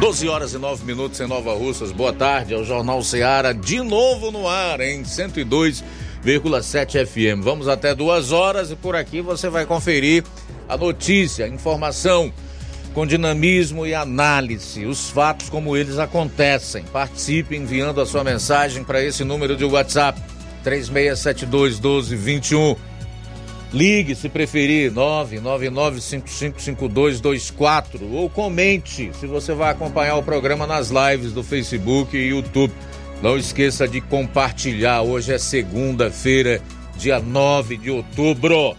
12 horas e 9 minutos em Nova Russas. Boa tarde ao Jornal Ceará, de novo no ar em 102,7 FM. Vamos até duas horas e por aqui você vai conferir a notícia, a informação com dinamismo e análise, os fatos como eles acontecem. Participe enviando a sua mensagem para esse número de WhatsApp 3672 1221 Ligue se preferir 999555224 ou comente se você vai acompanhar o programa nas lives do Facebook e YouTube. Não esqueça de compartilhar. Hoje é segunda-feira, dia 9 de outubro.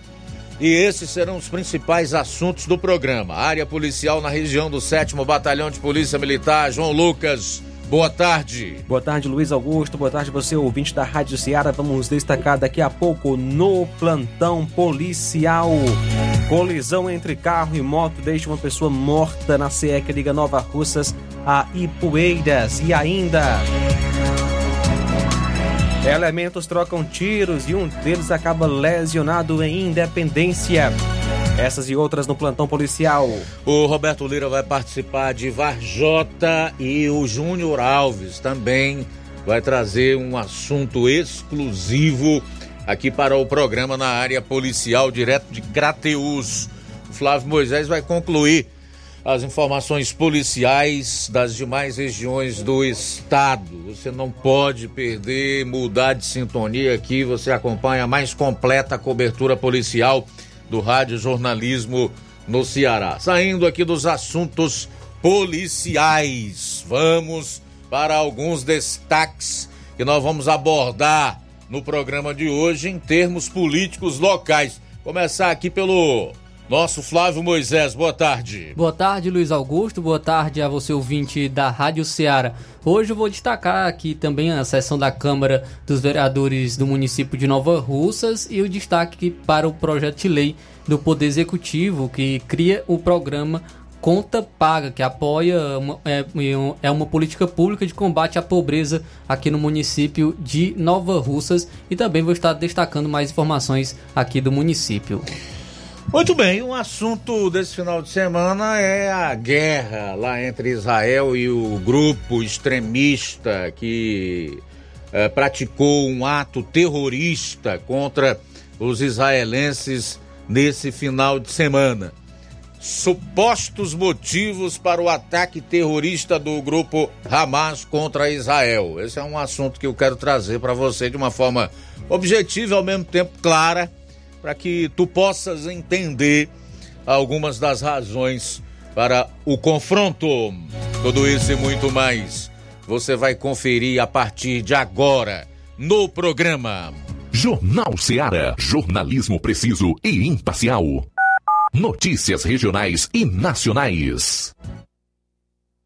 E esses serão os principais assuntos do programa. área policial na região do 7 Batalhão de Polícia Militar, João Lucas Boa tarde. Boa tarde, Luiz Augusto. Boa tarde, você, ouvinte da Rádio Ceará. Vamos destacar daqui a pouco no plantão policial. Colisão entre carro e moto deixa uma pessoa morta na CE que liga Nova Russas a Ipueiras. E ainda. Elementos trocam tiros e um deles acaba lesionado em Independência. Essas e outras no plantão policial. O Roberto Lira vai participar de Varjota e o Júnior Alves também vai trazer um assunto exclusivo aqui para o programa na área policial, direto de Crateus. O Flávio Moisés vai concluir as informações policiais das demais regiões do estado. Você não pode perder, mudar de sintonia aqui. Você acompanha a mais completa cobertura policial do Rádio Jornalismo no Ceará. Saindo aqui dos assuntos policiais, vamos para alguns destaques que nós vamos abordar no programa de hoje em termos políticos locais. Começar aqui pelo nosso Flávio Moisés. Boa tarde. Boa tarde, Luiz Augusto. Boa tarde a você, ouvinte da Rádio Ceará. Hoje eu vou destacar aqui também a sessão da Câmara dos Vereadores do município de Nova Russas e o destaque para o projeto de lei do Poder Executivo que cria o programa Conta Paga, que apoia uma, é, é uma política pública de combate à pobreza aqui no município de Nova Russas e também vou estar destacando mais informações aqui do município. Muito bem, um assunto desse final de semana é a guerra lá entre Israel e o grupo extremista que é, praticou um ato terrorista contra os israelenses nesse final de semana. Supostos motivos para o ataque terrorista do grupo Hamas contra Israel. Esse é um assunto que eu quero trazer para você de uma forma objetiva e ao mesmo tempo clara para que tu possas entender algumas das razões para o confronto. Tudo isso e muito mais você vai conferir a partir de agora no programa. Jornal Ceará, jornalismo preciso e imparcial. Notícias regionais e nacionais.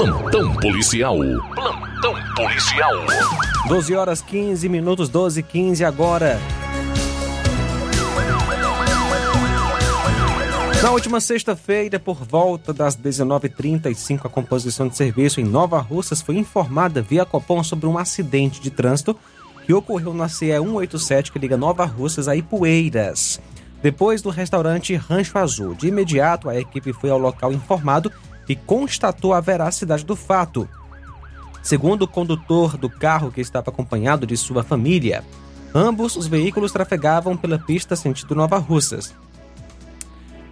Plantão policial. Plantão policial. 12 horas 15 minutos, 12 e 15 agora. Na última sexta-feira, por volta das 19h35, a composição de serviço em Nova Russas foi informada via Copom sobre um acidente de trânsito que ocorreu na CE 187 que liga Nova Russas a Ipueiras. Depois do restaurante Rancho Azul, de imediato a equipe foi ao local informado e constatou a veracidade do fato. Segundo o condutor do carro que estava acompanhado de sua família, ambos os veículos trafegavam pela pista sentido Nova Russas.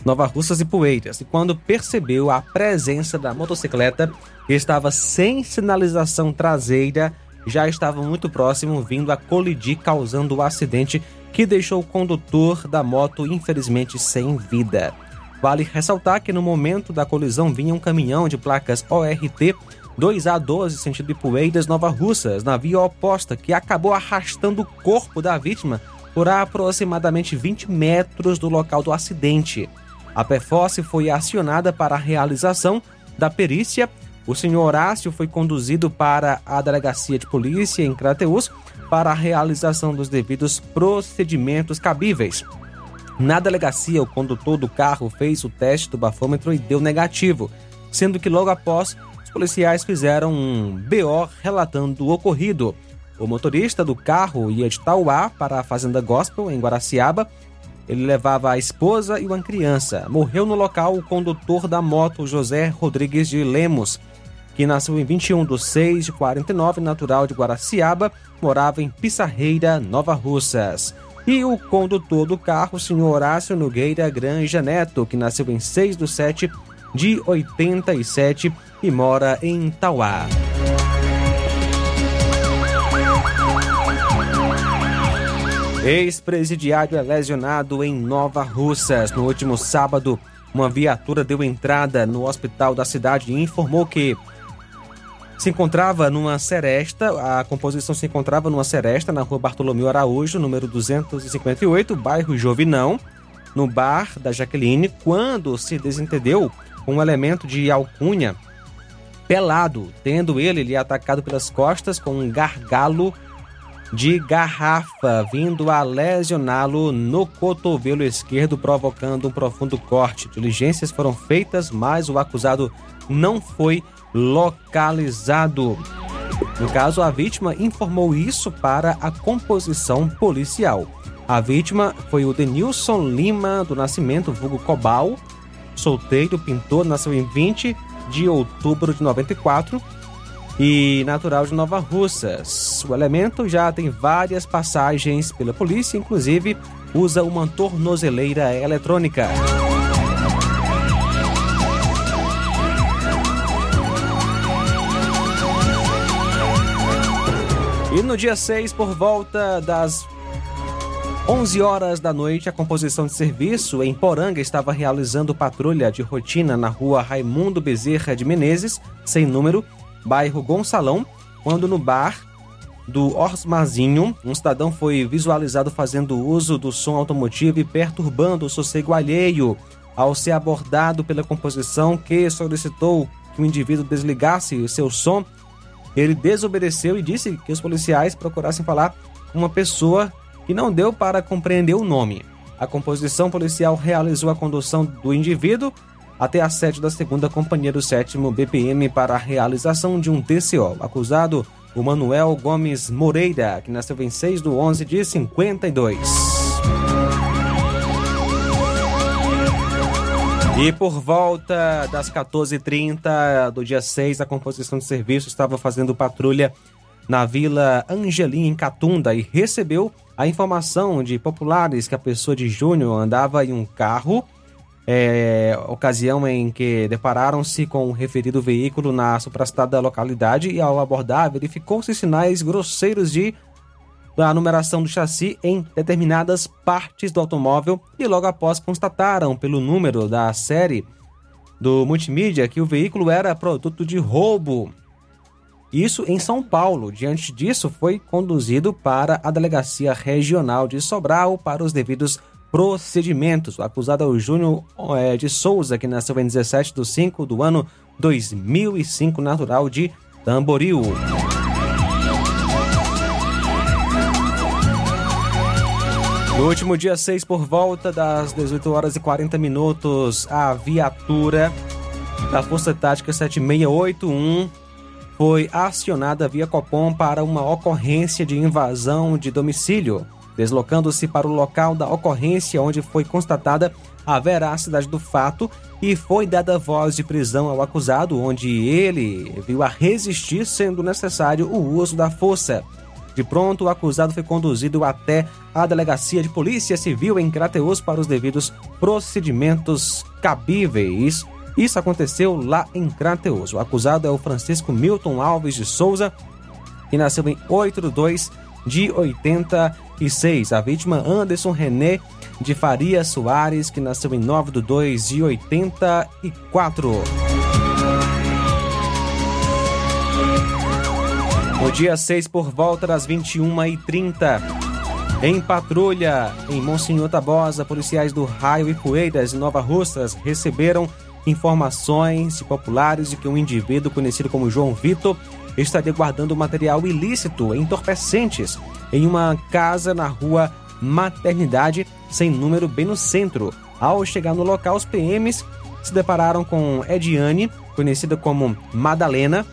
Nova Russas e Poeiras, e quando percebeu a presença da motocicleta, que estava sem sinalização traseira, já estava muito próximo, vindo a colidir, causando o acidente que deixou o condutor da moto, infelizmente, sem vida. Vale ressaltar que no momento da colisão vinha um caminhão de placas ORT 2A12 sentido Ipueiras, Nova Russas, na via oposta, que acabou arrastando o corpo da vítima por aproximadamente 20 metros do local do acidente. A PFOS foi acionada para a realização da perícia. O senhor Horácio foi conduzido para a delegacia de polícia em Crateus para a realização dos devidos procedimentos cabíveis. Na delegacia, o condutor do carro fez o teste do bafômetro e deu negativo, sendo que logo após os policiais fizeram um BO relatando o ocorrido. O motorista do carro ia de Tauá para a Fazenda Gospel, em Guaraciaba. Ele levava a esposa e uma criança. Morreu no local o condutor da moto, José Rodrigues de Lemos, que nasceu em 21 de 6 de 49, natural de Guaraciaba, morava em Pissarreira, Nova Russas. E o condutor do carro, senhor Horácio Nogueira Granja Neto, que nasceu em 6 de 7 de 87 e mora em Tauá. Ex-presidiário é lesionado em Nova Russas. No último sábado, uma viatura deu entrada no hospital da cidade e informou que se encontrava numa seresta, a composição se encontrava numa seresta na rua Bartolomeu Araújo, número 258, bairro Jovinão, no bar da Jaqueline, quando se desentendeu com um elemento de alcunha pelado, tendo ele lhe atacado pelas costas com um gargalo de garrafa, vindo a lesioná-lo no cotovelo esquerdo, provocando um profundo corte. Diligências foram feitas, mas o acusado não foi localizado. No caso, a vítima informou isso para a composição policial. A vítima foi o Denilson Lima do Nascimento, vulgo Cobal, solteiro, pintor, nasceu em 20 de outubro de 94 e natural de Nova Russas. O elemento já tem várias passagens pela polícia, inclusive usa uma tornozeleira eletrônica. E no dia 6, por volta das 11 horas da noite, a composição de serviço em Poranga estava realizando patrulha de rotina na rua Raimundo Bezerra de Menezes, sem número, bairro Gonçalão, quando no bar do Osmazinho, um cidadão foi visualizado fazendo uso do som automotivo e perturbando o sossego alheio. Ao ser abordado pela composição que solicitou que o indivíduo desligasse seu som, ele desobedeceu e disse que os policiais procurassem falar com uma pessoa que não deu para compreender o nome. A composição policial realizou a condução do indivíduo até a sede da segunda companhia do sétimo BPM para a realização de um TCO. Acusado, o Manuel Gomes Moreira, que nasceu em 6 de 11 de 52. E por volta das 14h30 do dia 6, a composição de serviço estava fazendo patrulha na Vila Angelim, em Catunda, e recebeu a informação de populares que a pessoa de Júnior andava em um carro, é, ocasião em que depararam-se com o referido veículo na suprastada localidade e, ao abordar, verificou-se sinais grosseiros de da numeração do chassi em determinadas partes do automóvel e logo após constataram pelo número da série do multimídia que o veículo era produto de roubo. Isso em São Paulo. Diante disso, foi conduzido para a Delegacia Regional de Sobral para os devidos procedimentos. O acusado é o Júnior é, de Souza, que nasceu em 17 de 5 do ano 2005, natural de Tamboril. No último dia 6, por volta das 18 horas e 40 minutos, a viatura da Força Tática 7681 foi acionada via Copom para uma ocorrência de invasão de domicílio, deslocando-se para o local da ocorrência onde foi constatada a veracidade do fato e foi dada voz de prisão ao acusado, onde ele viu a resistir, sendo necessário o uso da força. De pronto, o acusado foi conduzido até a delegacia de polícia civil em Crateus para os devidos procedimentos cabíveis. Isso aconteceu lá em Crateus. O acusado é o Francisco Milton Alves de Souza, que nasceu em 8 de 2 de 86. A vítima Anderson René de Faria Soares, que nasceu em 9 de 2 de 84. No dia 6, por volta das 21h30, em patrulha em Monsenhor Tabosa, policiais do Raio e em Nova Russas, receberam informações de populares de que um indivíduo conhecido como João Vitor estaria guardando material ilícito, entorpecentes, em uma casa na rua Maternidade, sem número, bem no centro. Ao chegar no local, os PMs se depararam com Ediane, conhecida como Madalena,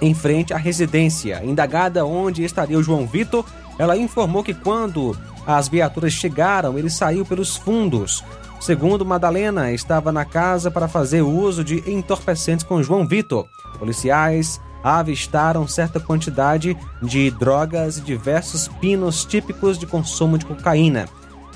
em frente à residência. Indagada onde estaria o João Vitor, ela informou que quando as viaturas chegaram, ele saiu pelos fundos. Segundo Madalena, estava na casa para fazer uso de entorpecentes com João Vitor. Policiais avistaram certa quantidade de drogas e diversos pinos típicos de consumo de cocaína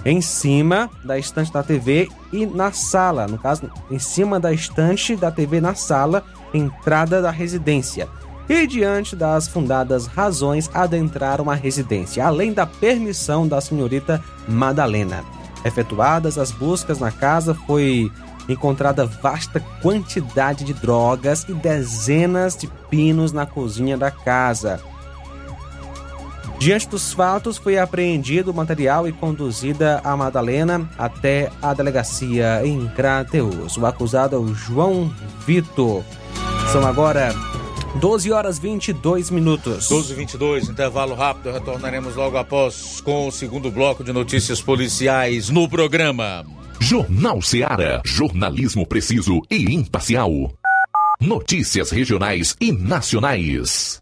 em cima da estante da TV e na sala, no caso, em cima da estante da TV na sala, entrada da residência e, diante das fundadas razões, adentraram a residência, além da permissão da senhorita Madalena. Efetuadas as buscas na casa, foi encontrada vasta quantidade de drogas e dezenas de pinos na cozinha da casa. Diante dos fatos, foi apreendido o material e conduzida a Madalena até a delegacia em Crateus. O acusado é o João Vitor. São agora 12 horas 22 minutos. 12 e 22 intervalo rápido. Retornaremos logo após com o segundo bloco de notícias policiais no programa. Jornal Seara. Jornalismo preciso e imparcial. Notícias regionais e nacionais.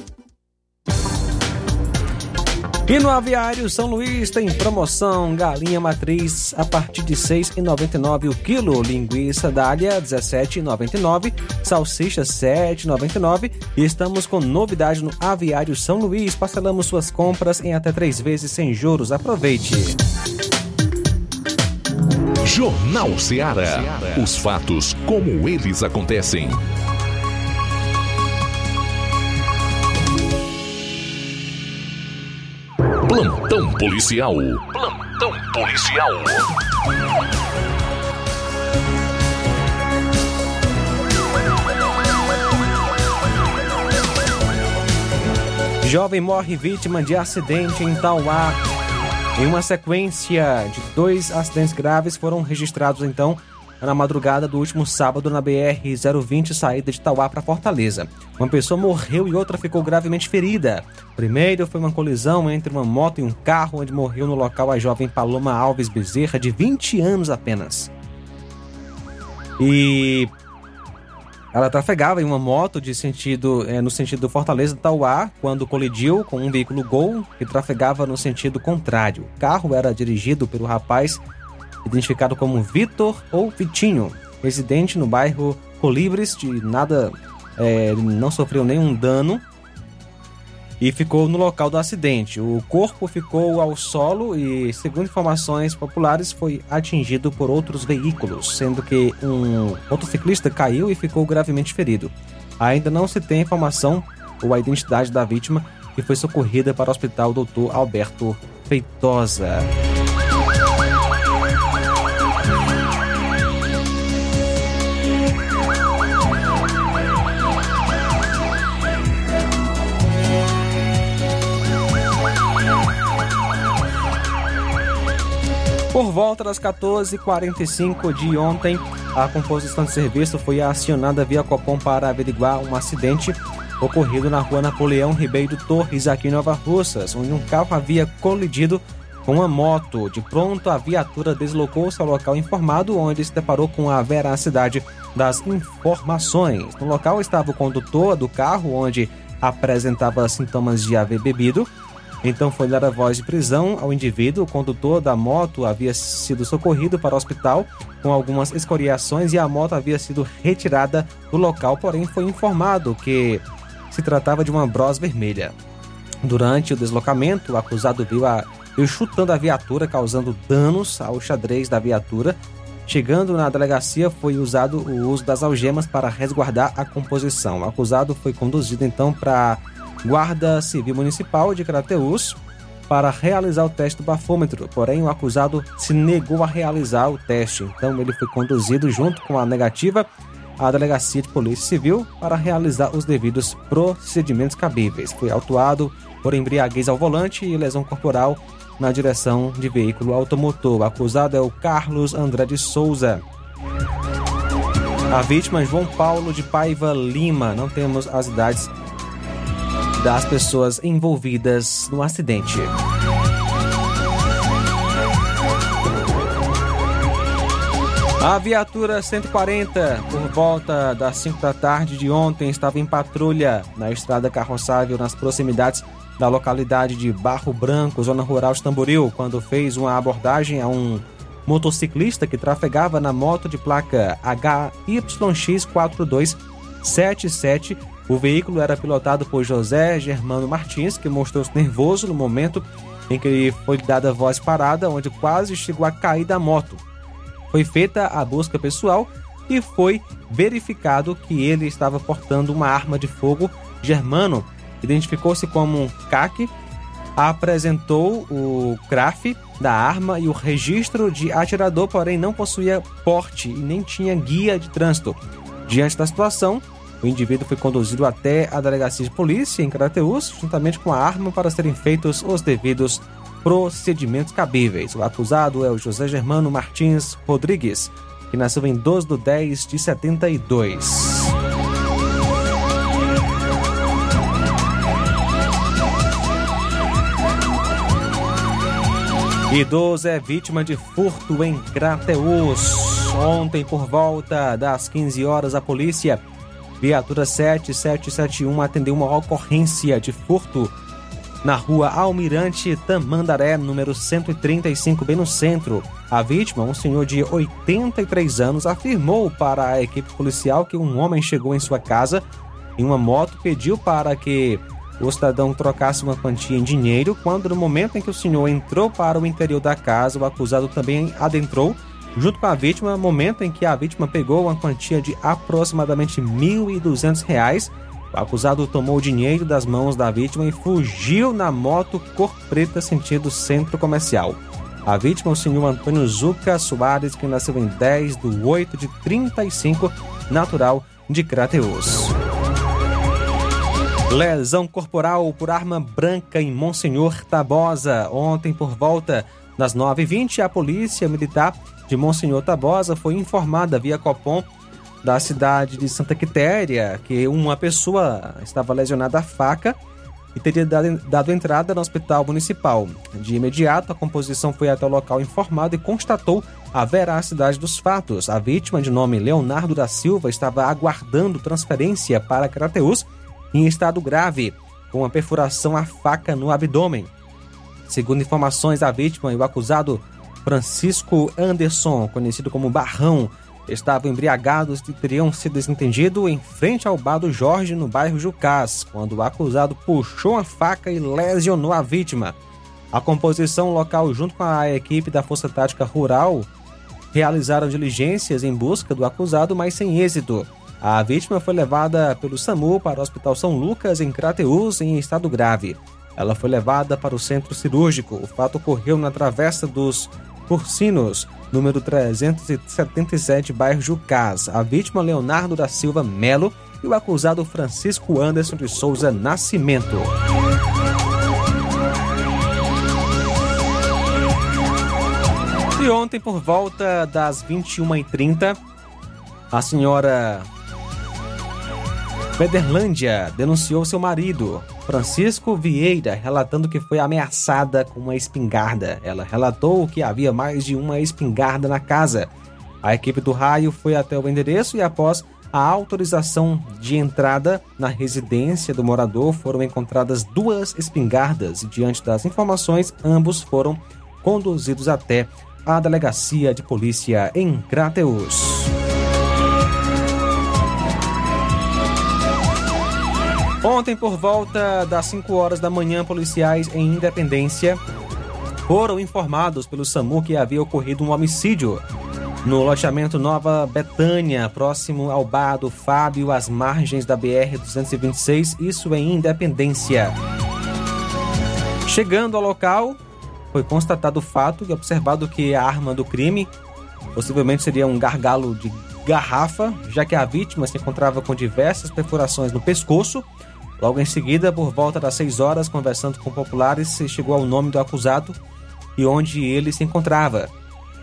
E no Aviário São Luís tem promoção galinha matriz a partir de R$ 6,99 o quilo, linguiça dália R$ 17,99, salsicha R$ 7,99 e estamos com novidade no Aviário São Luís. Parcelamos suas compras em até três vezes sem juros. Aproveite! Jornal Ceará. Os fatos como eles acontecem. Plantão policial. Plantão policial. Jovem morre vítima de acidente em Tauá. Em uma sequência de dois acidentes graves foram registrados então na madrugada do último sábado na BR-020, saída de Tauá para Fortaleza. Uma pessoa morreu e outra ficou gravemente ferida. Primeiro foi uma colisão entre uma moto e um carro, onde morreu no local a jovem Paloma Alves Bezerra, de 20 anos apenas. E ela trafegava em uma moto de sentido, é, no sentido Fortaleza Tauá quando colidiu com um veículo Gol que trafegava no sentido contrário. O carro era dirigido pelo rapaz identificado como Vitor ou Vitinho, residente no bairro Colibres, de nada é, não sofreu nenhum dano e ficou no local do acidente. O corpo ficou ao solo e, segundo informações populares, foi atingido por outros veículos, sendo que um motociclista caiu e ficou gravemente ferido. Ainda não se tem informação ou a identidade da vítima que foi socorrida para o Hospital Dr. Alberto Feitosa. Por volta das 14h45 de ontem, a composição de serviço foi acionada via Copom para averiguar um acidente ocorrido na rua Napoleão Ribeiro Torres, aqui em Nova Russas, onde um carro havia colidido com uma moto. De pronto, a viatura deslocou-se ao local informado, onde se deparou com a veracidade das informações. No local estava o condutor do carro, onde apresentava sintomas de haver bebido. Então foi dada voz de prisão ao indivíduo. O condutor da moto havia sido socorrido para o hospital com algumas escoriações e a moto havia sido retirada do local, porém foi informado que se tratava de uma Bros vermelha. Durante o deslocamento, o acusado viu, a, viu chutando a viatura, causando danos ao xadrez da viatura. Chegando na delegacia, foi usado o uso das algemas para resguardar a composição. O acusado foi conduzido então para Guarda Civil Municipal de Crateús para realizar o teste do bafômetro, porém o acusado se negou a realizar o teste. Então ele foi conduzido junto com a negativa à Delegacia de Polícia Civil para realizar os devidos procedimentos cabíveis. Foi autuado por embriaguez ao volante e lesão corporal na direção de veículo automotor. O acusado é o Carlos André de Souza. A vítima, João Paulo de Paiva Lima. Não temos as idades das pessoas envolvidas no acidente. A viatura 140, por volta das 5 da tarde de ontem, estava em patrulha na estrada carroçável nas proximidades da localidade de Barro Branco, zona rural de Tamboril, quando fez uma abordagem a um motociclista que trafegava na moto de placa HYX4277. O veículo era pilotado por José Germano Martins, que mostrou-se nervoso no momento em que foi dada voz parada, onde quase chegou a cair da moto. Foi feita a busca pessoal e foi verificado que ele estava portando uma arma de fogo Germano. Identificou-se como um CAC, apresentou o CRAF da arma e o registro de atirador, porém não possuía porte e nem tinha guia de trânsito. Diante da situação, o indivíduo foi conduzido até a delegacia de polícia em Crateus, juntamente com a arma para serem feitos os devidos procedimentos cabíveis. O acusado é o José Germano Martins Rodrigues, que nasceu em 12 de 10 de 72. Idoso é vítima de furto em Crateus. Ontem, por volta das 15 horas, a polícia, viatura 7771, atendeu uma ocorrência de furto na rua Almirante Tamandaré, número 135, bem no centro. A vítima, um senhor de 83 anos, afirmou para a equipe policial que um homem chegou em sua casa em uma moto pediu para que o cidadão trocasse uma quantia em dinheiro, quando no momento em que o senhor entrou para o interior da casa, o acusado também adentrou junto com a vítima, momento em que a vítima pegou uma quantia de aproximadamente R$ 1.200. O acusado tomou o dinheiro das mãos da vítima e fugiu na moto cor preta sentido centro comercial. A vítima é o senhor Antônio Zuca Soares, que nasceu em 10 de 8 de 35, natural de Crateus. Lesão corporal por arma branca em Monsenhor Tabosa. Ontem, por volta das 9h20, a polícia militar de Monsenhor Tabosa foi informada via Copom da cidade de Santa Quitéria que uma pessoa estava lesionada à faca e teria dado, entrada no hospital municipal. De imediato, a composição foi até o local informado e constatou a veracidade dos fatos. A vítima, de nome Leonardo da Silva, estava aguardando transferência para Crateus em estado grave, com uma perfuração à faca no abdômen. Segundo informações, a vítima e o acusado Francisco Anderson, conhecido como Barrão, estavam embriagados e teriam se desentendido em frente ao bar do Jorge, no bairro Jucás, quando o acusado puxou a faca e lesionou a vítima. A composição local, junto com a equipe da Força Tática Rural, realizaram diligências em busca do acusado, mas sem êxito. A vítima foi levada pelo SAMU para o Hospital São Lucas, em Crateús, em estado grave. Ela foi levada para o centro cirúrgico. O fato ocorreu na Travessa dos Porcinos, número 377, bairro Jucás. A vítima, Leonardo da Silva Melo, e o acusado Francisco Anderson de Souza Nascimento. E ontem, por volta das 21h30, a senhora Federlândia denunciou seu marido, Francisco Vieira, relatando que foi ameaçada com uma espingarda. Ela relatou que havia mais de uma espingarda na casa. A equipe do raio foi até o endereço e, após a autorização de entrada na residência do morador, foram encontradas duas espingardas e, diante das informações, ambos foram conduzidos até a delegacia de polícia em Crateus. Ontem, por volta das 5 horas da manhã, policiais em Independência foram informados pelo SAMU que havia ocorrido um homicídio no loteamento Nova Betânia, próximo ao bar do Fábio, às margens da BR-226, isso em Independência. Chegando ao local, foi constatado o fato e observado que a arma do crime possivelmente seria um gargalo de garrafa, já que a vítima se encontrava com diversas perfurações no pescoço. Logo em seguida, por volta das 6 horas, conversando com populares, se chegou ao nome do acusado e onde ele se encontrava.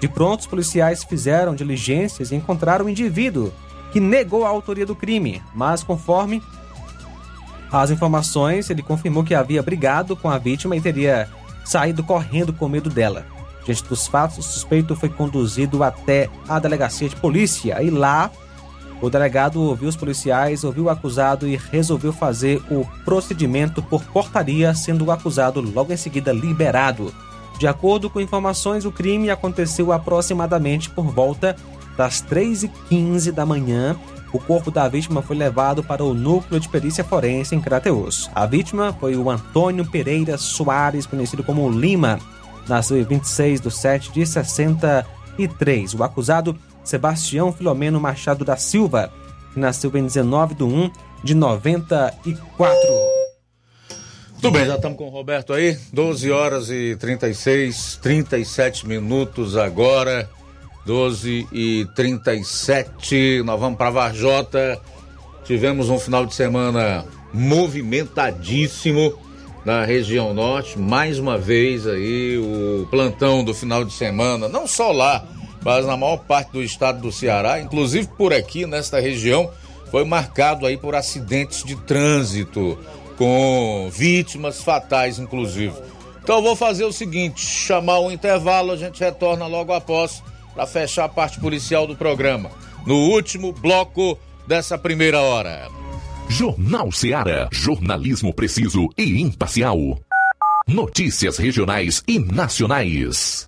De pronto, os policiais fizeram diligências e encontraram o indivíduo que negou a autoria do crime, mas conforme as informações, ele confirmou que havia brigado com a vítima e teria saído correndo com medo dela. Diante dos fatos, o suspeito foi conduzido até a delegacia de polícia e lá o delegado ouviu os policiais, ouviu o acusado e resolveu fazer o procedimento por portaria, sendo o acusado logo em seguida liberado. De acordo com informações, o crime aconteceu aproximadamente por volta das 3h15 da manhã. O corpo da vítima foi levado para o núcleo de perícia forense em Crateus. A vítima foi o Antônio Pereira Soares, conhecido como Lima, nasceu em 26 de 7 de 63. O acusado, Sebastião Filomeno Machado da Silva, que nasceu em 19 de 1 de 94. Tudo bem, já estamos com o Roberto aí. 12 horas e 36, 37 minutos agora. 12 e 37. Nós vamos para Varjota. Tivemos um final de semana movimentadíssimo na região norte. Mais uma vez aí o plantão do final de semana, não só lá, mas na maior parte do estado do Ceará, inclusive por aqui nesta região, foi marcado aí por acidentes de trânsito com vítimas fatais, inclusive. Então vou fazer o seguinte: chamar um intervalo, a gente retorna logo após para fechar a parte policial do programa. No último bloco dessa primeira hora. Jornal Ceará, jornalismo preciso e imparcial. Notícias regionais e nacionais.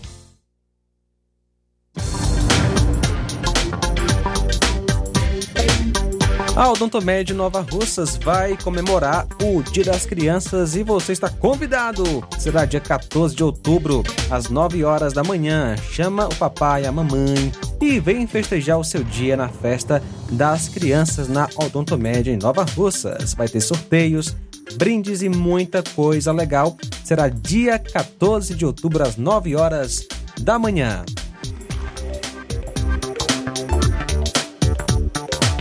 A Odontomed Nova Russas vai comemorar o Dia das Crianças e você está convidado. Será dia 14 de outubro, às 9 horas da manhã. Chama o papai e a mamãe e vem festejar o seu dia na festa das crianças na Odontomed em Nova Russas. Vai ter sorteios, brindes e muita coisa legal. Será dia 14 de outubro, às 9 horas da manhã.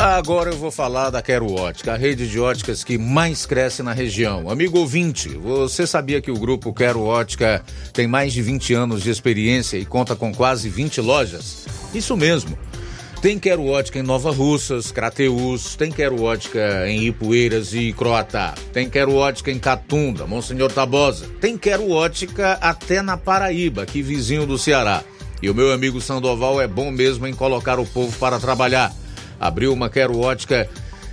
Agora eu vou falar da Quero Ótica, a rede de óticas que mais cresce na região. Amigo ouvinte, você sabia que o grupo Quero Ótica tem mais de 20 anos de experiência e conta com quase 20 lojas? Isso mesmo. Tem Quero Ótica em Nova Russas, Crateús, tem Quero Ótica em Ipueiras e Croatá, tem Quero Ótica em Catunda, Monsenhor Tabosa, tem Quero Ótica até na Paraíba, aqui vizinho do Ceará. E o meu amigo Sandoval é bom mesmo em colocar o povo para trabalhar abriu uma Quero Ótica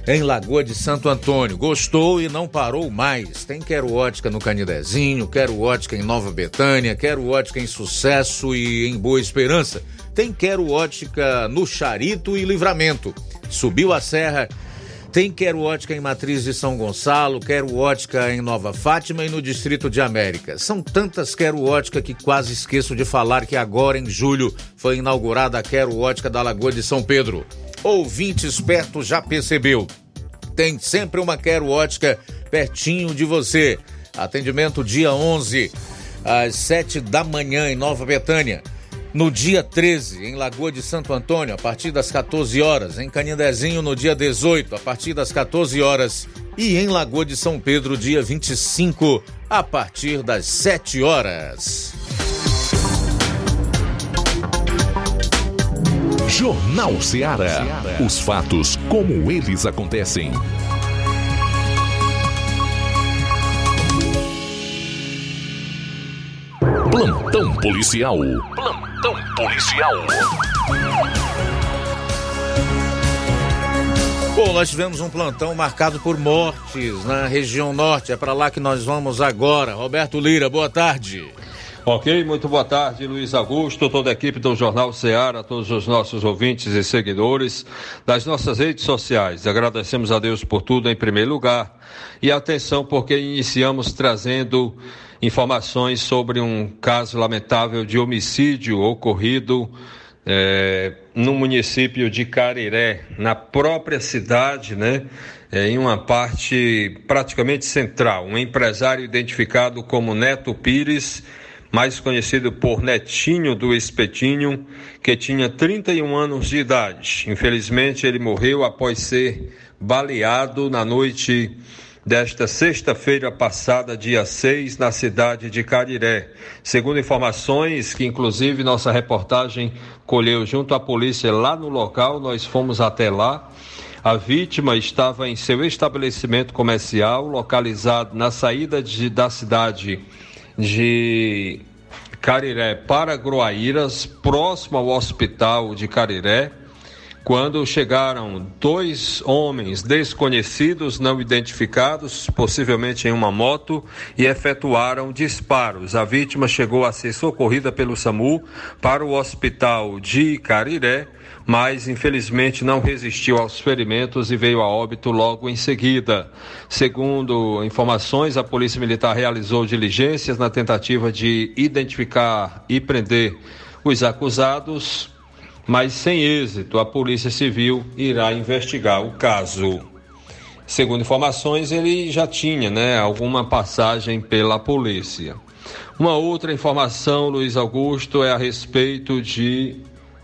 em Lagoa de Santo Antônio. Gostou e não parou mais. Tem Quero Ótica no Canidezinho, Quero Ótica em Nova Betânia, Quero Ótica em Sucesso e em Boa Esperança. Tem Quero Ótica no Charito e Livramento. Subiu a serra, tem Quero Ótica em Matriz de São Gonçalo, Quero Ótica em Nova Fátima e no Distrito de América. São tantas Quero Ótica que quase esqueço de falar que agora em julho foi inaugurada a Quero Ótica da Lagoa de São Pedro. Ouvinte esperto já percebeu. Tem sempre uma Quero Ótica pertinho de você. Atendimento dia 11, às 7 da manhã, em Nova Betânia. No dia 13, em Lagoa de Santo Antônio, a partir das 14 horas. Em Canindezinho, no dia 18, a partir das 14 horas. E em Lagoa de São Pedro, dia 25, a partir das 7 horas. Jornal Ceará. Os fatos como eles acontecem. Plantão policial. Plantão policial. Bom, nós tivemos um plantão marcado por mortes na região norte. É para lá que nós vamos agora. Roberto Lira, boa tarde. Ok, muito boa tarde, Luiz Augusto, toda a equipe do Jornal Ceará, todos os nossos ouvintes e seguidores das nossas redes sociais. Agradecemos a Deus por tudo em primeiro lugar. E atenção, porque iniciamos trazendo informações sobre um caso lamentável de homicídio ocorrido é, no município de Cariré, na própria cidade, né? É, em uma parte praticamente central. Um empresário identificado como Neto Pires mais conhecido por Netinho do Espetinho, que tinha 31 anos de idade. Infelizmente, ele morreu após ser baleado na noite desta sexta-feira passada, dia 6, na cidade de Cariré. Segundo informações que, inclusive, nossa reportagem colheu junto à polícia lá no local, nós fomos até lá. A vítima estava em seu estabelecimento comercial, localizado na saída de, da cidade de Cariré para Groaíras, próximo ao hospital de Cariré, quando chegaram dois homens desconhecidos, não identificados, possivelmente em uma moto, e efetuaram disparos. A vítima chegou a ser socorrida pelo SAMU para o hospital de Cariré, mas infelizmente não resistiu aos ferimentos e veio a óbito logo em seguida. Segundo informações, a Polícia Militar realizou diligências na tentativa de identificar e prender os acusados, mas sem êxito. A Polícia Civil irá investigar o caso. Segundo informações, ele já tinha, né, alguma passagem pela polícia. Uma outra informação, Luiz Augusto, é a respeito de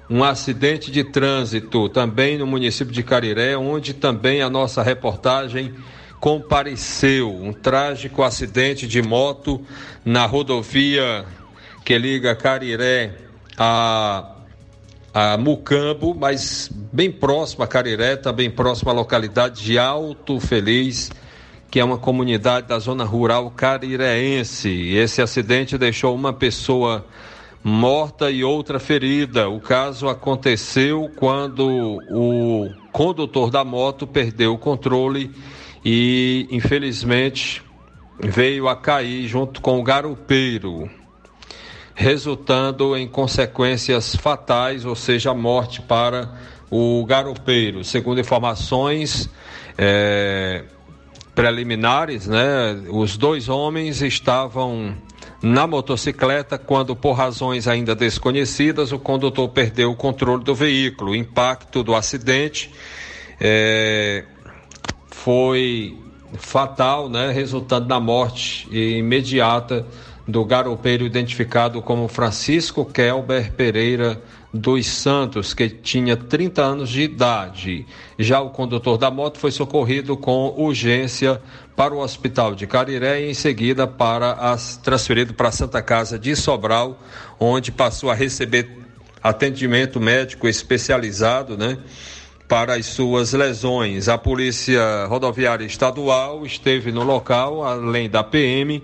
um acidente de trânsito também no município de Cariré, onde também a nossa reportagem compareceu. Um trágico acidente de moto na rodovia que liga Cariré a, a Mucambo, mas bem próximo a Cariré, também próximo à localidade de Alto Feliz, que é uma comunidade da zona rural carireense. Esse acidente deixou uma pessoa morta e outra ferida. O caso aconteceu quando o condutor da moto perdeu o controle e, infelizmente, veio a cair junto com o garupeiro, resultando em consequências fatais, ou seja, morte para o garupeiro. Segundo informações é, preliminares, né, os dois homens estavam na motocicleta quando, por razões ainda desconhecidas, o condutor perdeu o controle do veículo. O impacto do acidente é, foi fatal, né, resultando na morte imediata do garopeiro identificado como Francisco Kelber Pereira dos Santos, que tinha 30 anos de idade. Já o condutor da moto foi socorrido com urgência para o hospital de Cariré e em seguida para as, transferido para a Santa Casa de Sobral, onde passou a receber atendimento médico especializado, né? Para as suas lesões. A Polícia Rodoviária Estadual esteve no local, além da PM,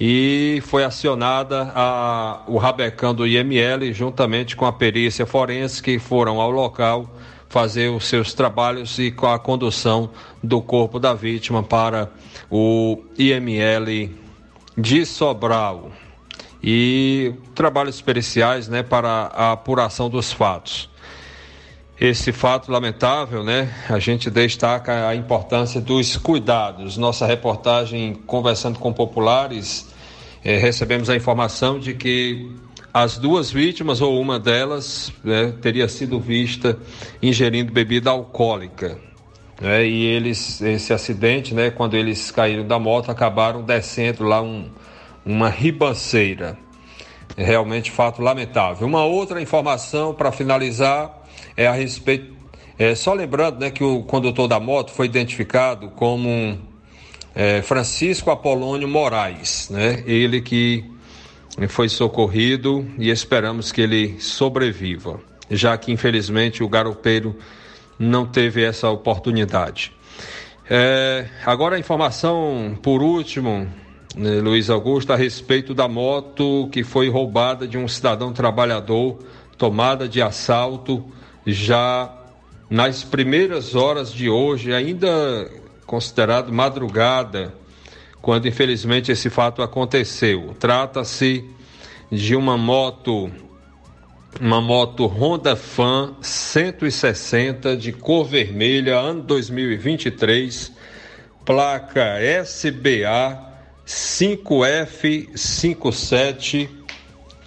e foi acionada a, o Rabecão do IML, juntamente com a perícia forense, que foram ao local fazer os seus trabalhos e com a condução do corpo da vítima para o IML de Sobral. E trabalhos periciais né, para a apuração dos fatos. Esse fato lamentável, né? A gente destaca a importância dos cuidados. Nossa reportagem, conversando com populares, eh, recebemos a informação de que as duas vítimas, ou uma delas, né, teria sido vista ingerindo bebida alcoólica. Né, e eles, esse acidente, né, quando eles caíram da moto, acabaram descendo lá um, uma ribanceira. Realmente fato lamentável. Uma outra informação para finalizar é a respeito. É, só lembrando né, que o condutor da moto foi identificado como é, Francisco Apolônio Moraes, né? Ele que foi socorrido e esperamos que ele sobreviva, já que infelizmente o garopeiro não teve essa oportunidade. É, agora a informação por último, né, Luiz Augusto, a respeito da moto que foi roubada de um cidadão trabalhador, tomada de assalto já nas primeiras horas de hoje, ainda considerado madrugada, quando infelizmente esse fato aconteceu. Trata-se de uma moto, uma moto Honda Fan 160 de cor vermelha, ano 2023, placa SBA 5F57.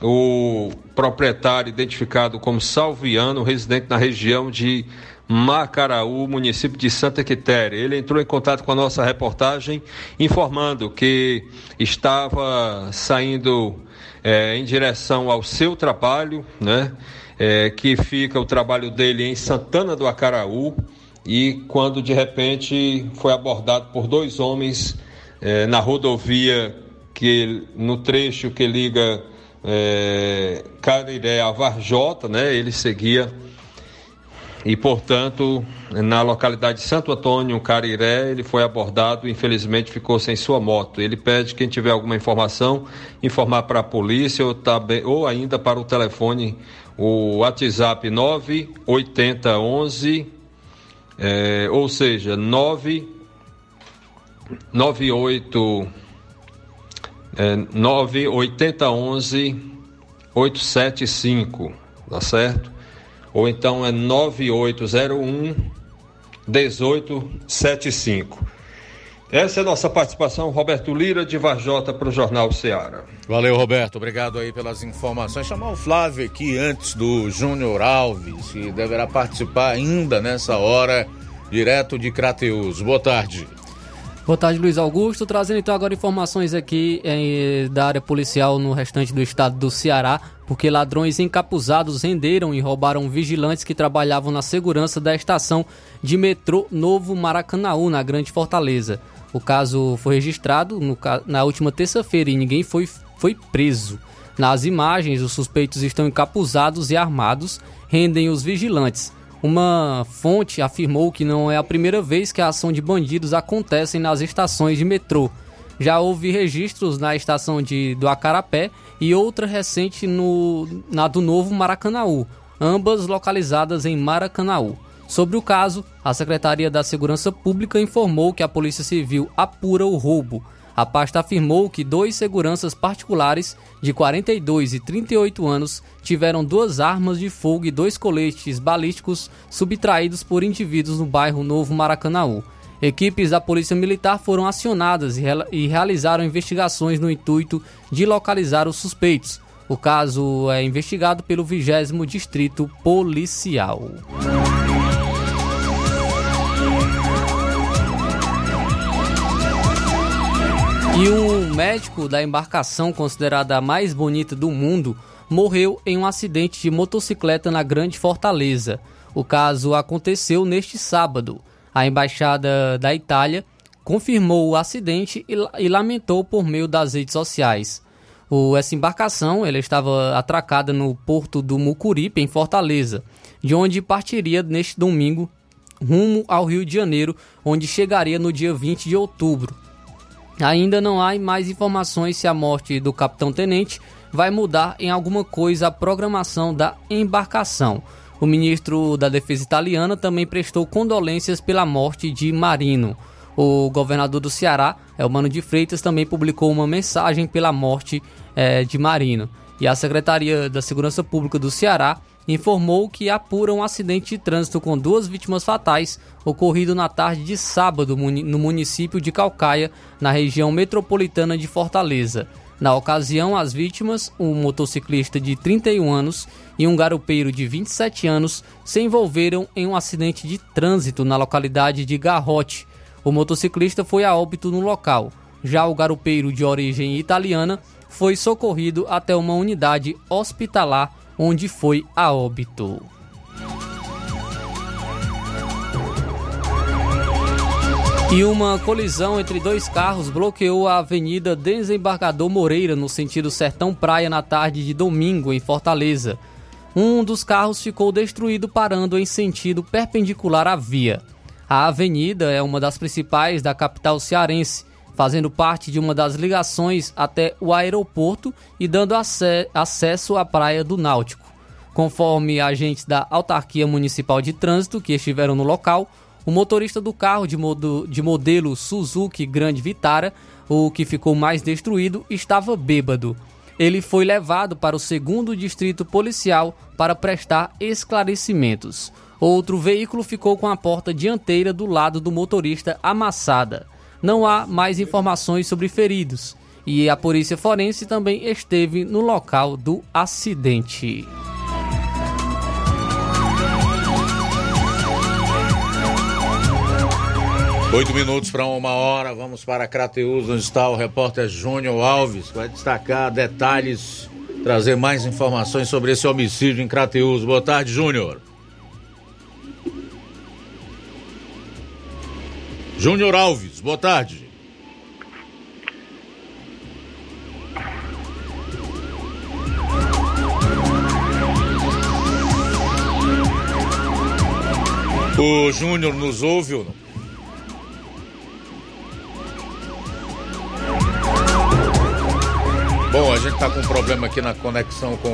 O proprietário identificado como Salviano, residente na região de Macaraú, município de Santa Quitéria. Ele entrou em contato com a nossa reportagem, informando que estava saindo é, em direção ao seu trabalho, né? É, que fica o trabalho dele em Santana do Acaraú, e quando de repente foi abordado por dois homens é, na rodovia que no trecho que liga é, Cariré a Varjota, né? Ele seguia e, portanto, na localidade de Santo Antônio, Cariré, ele foi abordado, infelizmente ficou sem sua moto. Ele pede quem tiver alguma informação, informar para a polícia ou, também, ou ainda para o telefone, o WhatsApp 98011, é, ou seja, 998 é, 98011 875, tá certo? ou então é 9801 1875. Essa é a nossa participação, Roberto Lira, de Varjota, para o Jornal Ceará. Valeu, Roberto. Obrigado aí pelas informações. Chamar o Flávio aqui antes do Júnior Alves, que deverá participar ainda nessa hora, direto de Crateus. Boa tarde. Boa tarde, Luiz Augusto. Trazendo então agora informações aqui eh, da área policial no restante do estado do Ceará, porque ladrões encapuzados renderam e roubaram vigilantes que trabalhavam na segurança da estação de metrô Novo Maracanaú, na Grande Fortaleza. O caso foi registrado no, na última terça-feira e ninguém foi, foi preso. Nas imagens, os suspeitos estão encapuzados e armados, rendem os vigilantes. Uma fonte afirmou que não é a primeira vez que a ação de bandidos acontece nas estações de metrô. Já houve registros na estação de, do Acarapé e outra recente no, na do Novo Maracanaú, ambas localizadas em Maracanaú. Sobre o caso, a Secretaria da Segurança Pública informou que a Polícia Civil apura o roubo. A pasta afirmou que dois seguranças particulares de 42 e 38 anos tiveram duas armas de fogo e dois coletes balísticos subtraídos por indivíduos no bairro Novo Maracanaú. Equipes da Polícia Militar foram acionadas e, realizaram investigações no intuito de localizar os suspeitos. O caso é investigado pelo 20 Distrito Policial. E um médico da embarcação considerada a mais bonita do mundo morreu em um acidente de motocicleta na Grande Fortaleza. O caso aconteceu neste sábado. A embaixada da Itália confirmou o acidente e, lamentou por meio das redes sociais. O, essa embarcação ela estava atracada no porto do Mucuripe, em Fortaleza, de onde partiria neste domingo rumo ao Rio de Janeiro, onde chegaria no dia 20 de outubro. Ainda não há mais informações se a morte do capitão-tenente vai mudar em alguma coisa a programação da embarcação. O ministro da Defesa italiana também prestou condolências pela morte de Marino. O governador do Ceará, Elmano de Freitas, também publicou uma mensagem pela morte é, de Marino. E a Secretaria da Segurança Pública do Ceará informou que apura um acidente de trânsito com duas vítimas fatais ocorrido na tarde de sábado no município de Calcaia, na região metropolitana de Fortaleza. Na ocasião, as vítimas, um motociclista de 31 anos e um garupeiro de 27 anos, se envolveram em um acidente de trânsito na localidade de Garrote. O motociclista foi a óbito no local. Já o garupeiro de origem italiana foi socorrido até uma unidade hospitalar onde foi a óbito. E uma colisão entre dois carros bloqueou a Avenida Desembargador Moreira, no sentido Sertão Praia, na tarde de domingo, em Fortaleza. Um dos carros ficou destruído parando em sentido perpendicular à via. A avenida é uma das principais da capital cearense fazendo parte de uma das ligações até o aeroporto e dando acesso à praia do Náutico. Conforme agentes da Autarquia Municipal de Trânsito que estiveram no local, o motorista do carro de, modo, de modelo Suzuki Grande Vitara, o que ficou mais destruído, estava bêbado. Ele foi levado para o segundo distrito policial para prestar esclarecimentos. Outro veículo ficou com a porta dianteira do lado do motorista amassada não há mais informações sobre feridos e a polícia forense também esteve no local do acidente. Oito minutos para uma hora, vamos para Crateus, onde está o repórter Júnior Alves, que vai destacar detalhes, trazer mais informações sobre esse homicídio em Crateus. Boa tarde, Júnior. Júnior Alves, boa tarde. O Júnior nos ouve ou não? Bom, a gente está com um problema aqui na conexão com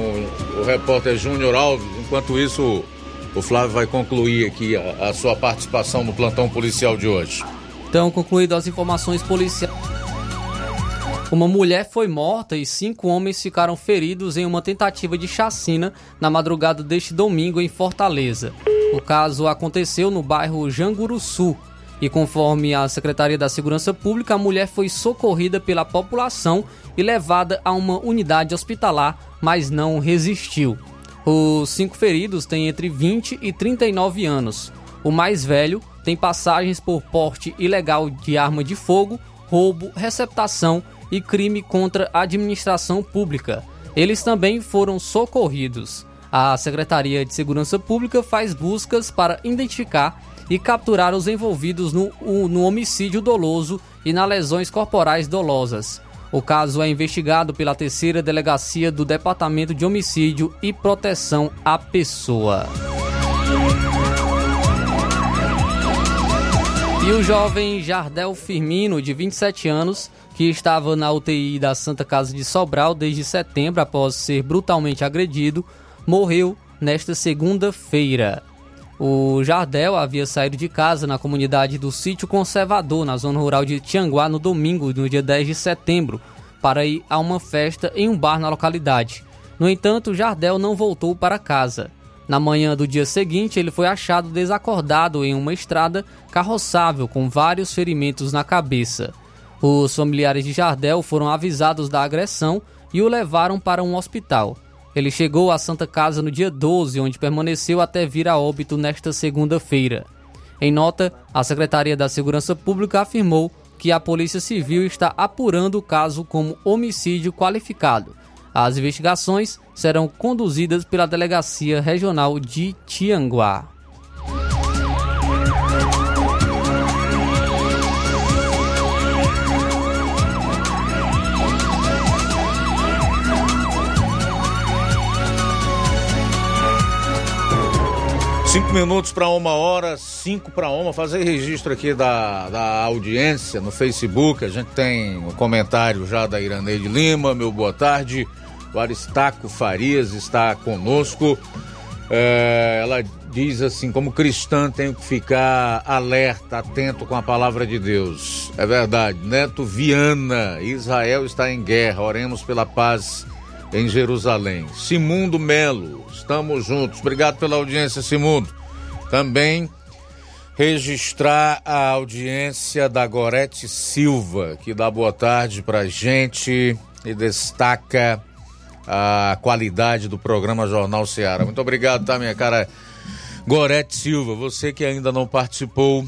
o repórter Júnior Alves. Enquanto isso, o Flávio vai concluir aqui a, a sua participação no plantão policial de hoje. Então, concluídas as informações policiais. Uma mulher foi morta e cinco homens ficaram feridos em uma tentativa de chacina na madrugada deste domingo em Fortaleza. O caso aconteceu no bairro Janguruçu e, conforme a Secretaria da Segurança Pública, a mulher foi socorrida pela população e levada a uma unidade hospitalar, mas não resistiu. Os cinco feridos têm entre 20 e 39 anos. O mais velho tem passagens por porte ilegal de arma de fogo, roubo, receptação e crime contra a administração pública. Eles também foram socorridos. A Secretaria de Segurança Pública faz buscas para identificar e capturar os envolvidos no, no homicídio doloso e nas lesões corporais dolosas. O caso é investigado pela terceira delegacia do Departamento de Homicídio e Proteção à Pessoa. E o jovem Jardel Firmino, de 27 anos, que estava na UTI da Santa Casa de Sobral desde setembro após ser brutalmente agredido, morreu nesta segunda-feira. O Jardel havia saído de casa na comunidade do Sítio Conservador, na zona rural de Tianguá, no domingo, no dia 10 de setembro, para ir a uma festa em um bar na localidade. No entanto, Jardel não voltou para casa. Na manhã do dia seguinte, ele foi achado desacordado em uma estrada carroçável com vários ferimentos na cabeça. Os familiares de Jardel foram avisados da agressão e o levaram para um hospital. Ele chegou à Santa Casa no dia 12, onde permaneceu até vir a óbito nesta segunda-feira. Em nota, a Secretaria da Segurança Pública afirmou que a Polícia Civil está apurando o caso como homicídio qualificado. As investigações serão conduzidas pela Delegacia Regional de Tianguá. Cinco minutos para uma hora, cinco para uma. Fazer registro aqui da, da audiência no Facebook. A gente tem um comentário já da Iraneide Lima. Meu boa tarde. O Aristaco Farias está conosco. É, ela diz assim: como cristã, tenho que ficar alerta, atento com a palavra de Deus. É verdade. Neto Viana, Israel está em guerra. Oremos pela paz em Jerusalém. Simundo Melo, estamos juntos. Obrigado pela audiência, Simundo. Também registrar a audiência da Gorete Silva, que dá boa tarde pra gente e destaca a qualidade do programa Jornal Ceará. Muito obrigado, tá, minha cara Gorete Silva. Você que ainda não participou,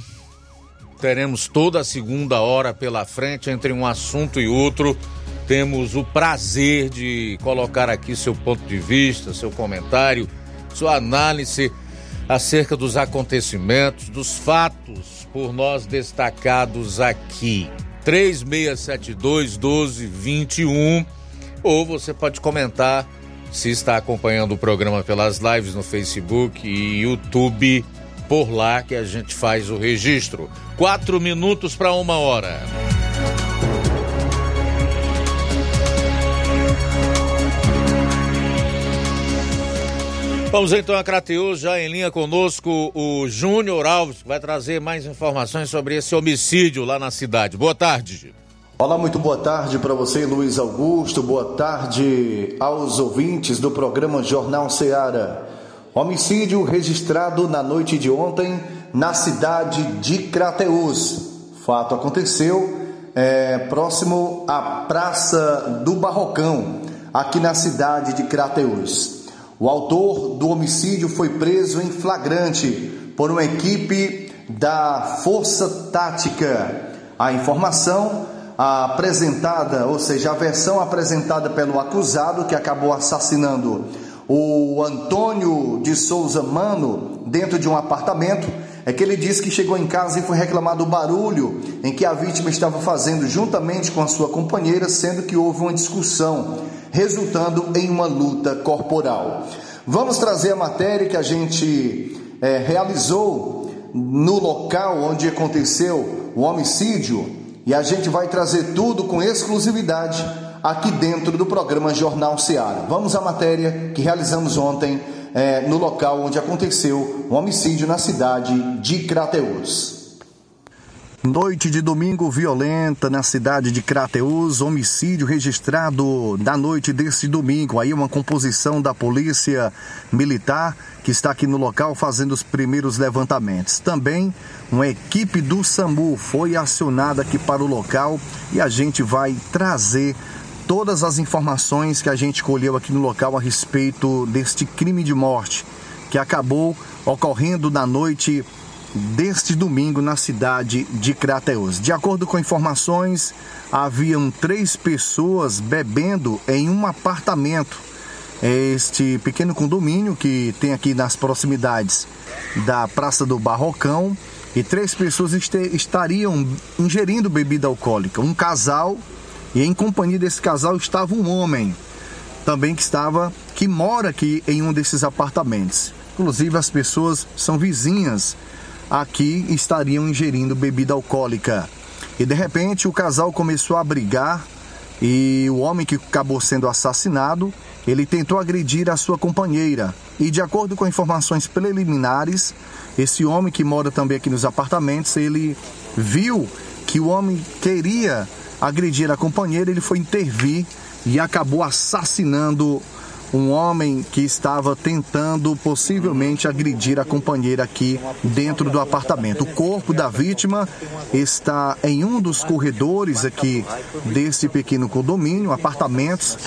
teremos toda a segunda hora pela frente entre um assunto e outro temos o prazer de colocar aqui seu ponto de vista, seu comentário, sua análise acerca dos acontecimentos, dos fatos por nós destacados aqui. 3672 1221 ou você pode comentar se está acompanhando o programa pelas lives no Facebook e YouTube, por lá que a gente faz o registro. Quatro minutos para uma hora. Vamos então a Crateus, já em linha conosco o Júnior Alves, que vai trazer mais informações sobre esse homicídio lá na cidade. Boa tarde. Olá, muito boa tarde para você, Luiz Augusto. Boa tarde aos ouvintes do programa Jornal Seara. Homicídio registrado na noite de ontem na cidade de Crateus. Fato aconteceu é, próximo à Praça do Barrocão, aqui na cidade de Crateus. O autor do homicídio foi preso em flagrante por uma equipe da Força Tática. A informação apresentada, ou seja, a versão apresentada pelo acusado que acabou assassinando o Antônio de Souza Mano dentro de um apartamento é que ele disse que chegou em casa e foi reclamar do barulho em que a vítima estava fazendo juntamente com a sua companheira, sendo que houve uma discussão resultando em uma luta corporal. Vamos trazer a matéria que a gente é, realizou no local onde aconteceu o homicídio e a gente vai trazer tudo com exclusividade aqui dentro do programa Jornal Seara. Vamos à matéria que realizamos ontem é, no local onde aconteceu o homicídio na cidade de Crateús. Noite de domingo violenta na cidade de Crateús, homicídio registrado na noite desse domingo. Aí uma composição da polícia militar que está aqui no local fazendo os primeiros levantamentos. Também uma equipe do SAMU foi acionada aqui para o local e a gente vai trazer todas as informações que a gente colheu aqui no local a respeito deste crime de morte que acabou ocorrendo na noite deste domingo na cidade de Crateus. De acordo com informações, haviam três pessoas bebendo em um apartamento. Este pequeno condomínio que tem aqui nas proximidades da Praça do Barrocão e três pessoas estariam ingerindo bebida alcoólica. Um casal e em companhia desse casal estava um homem também que estava que mora aqui em um desses apartamentos. Inclusive as pessoas são vizinhas aqui estariam ingerindo bebida alcoólica. E de repente o casal começou a brigar e o homem que acabou sendo assassinado, ele tentou agredir a sua companheira. E de acordo com informações preliminares, esse homem que mora também aqui nos apartamentos, ele viu que o homem queria agredir a companheira, ele foi intervir e acabou assassinando um homem que estava tentando possivelmente agredir a companheira aqui dentro do apartamento. O corpo da vítima está em um dos corredores aqui desse pequeno condomínio, apartamentos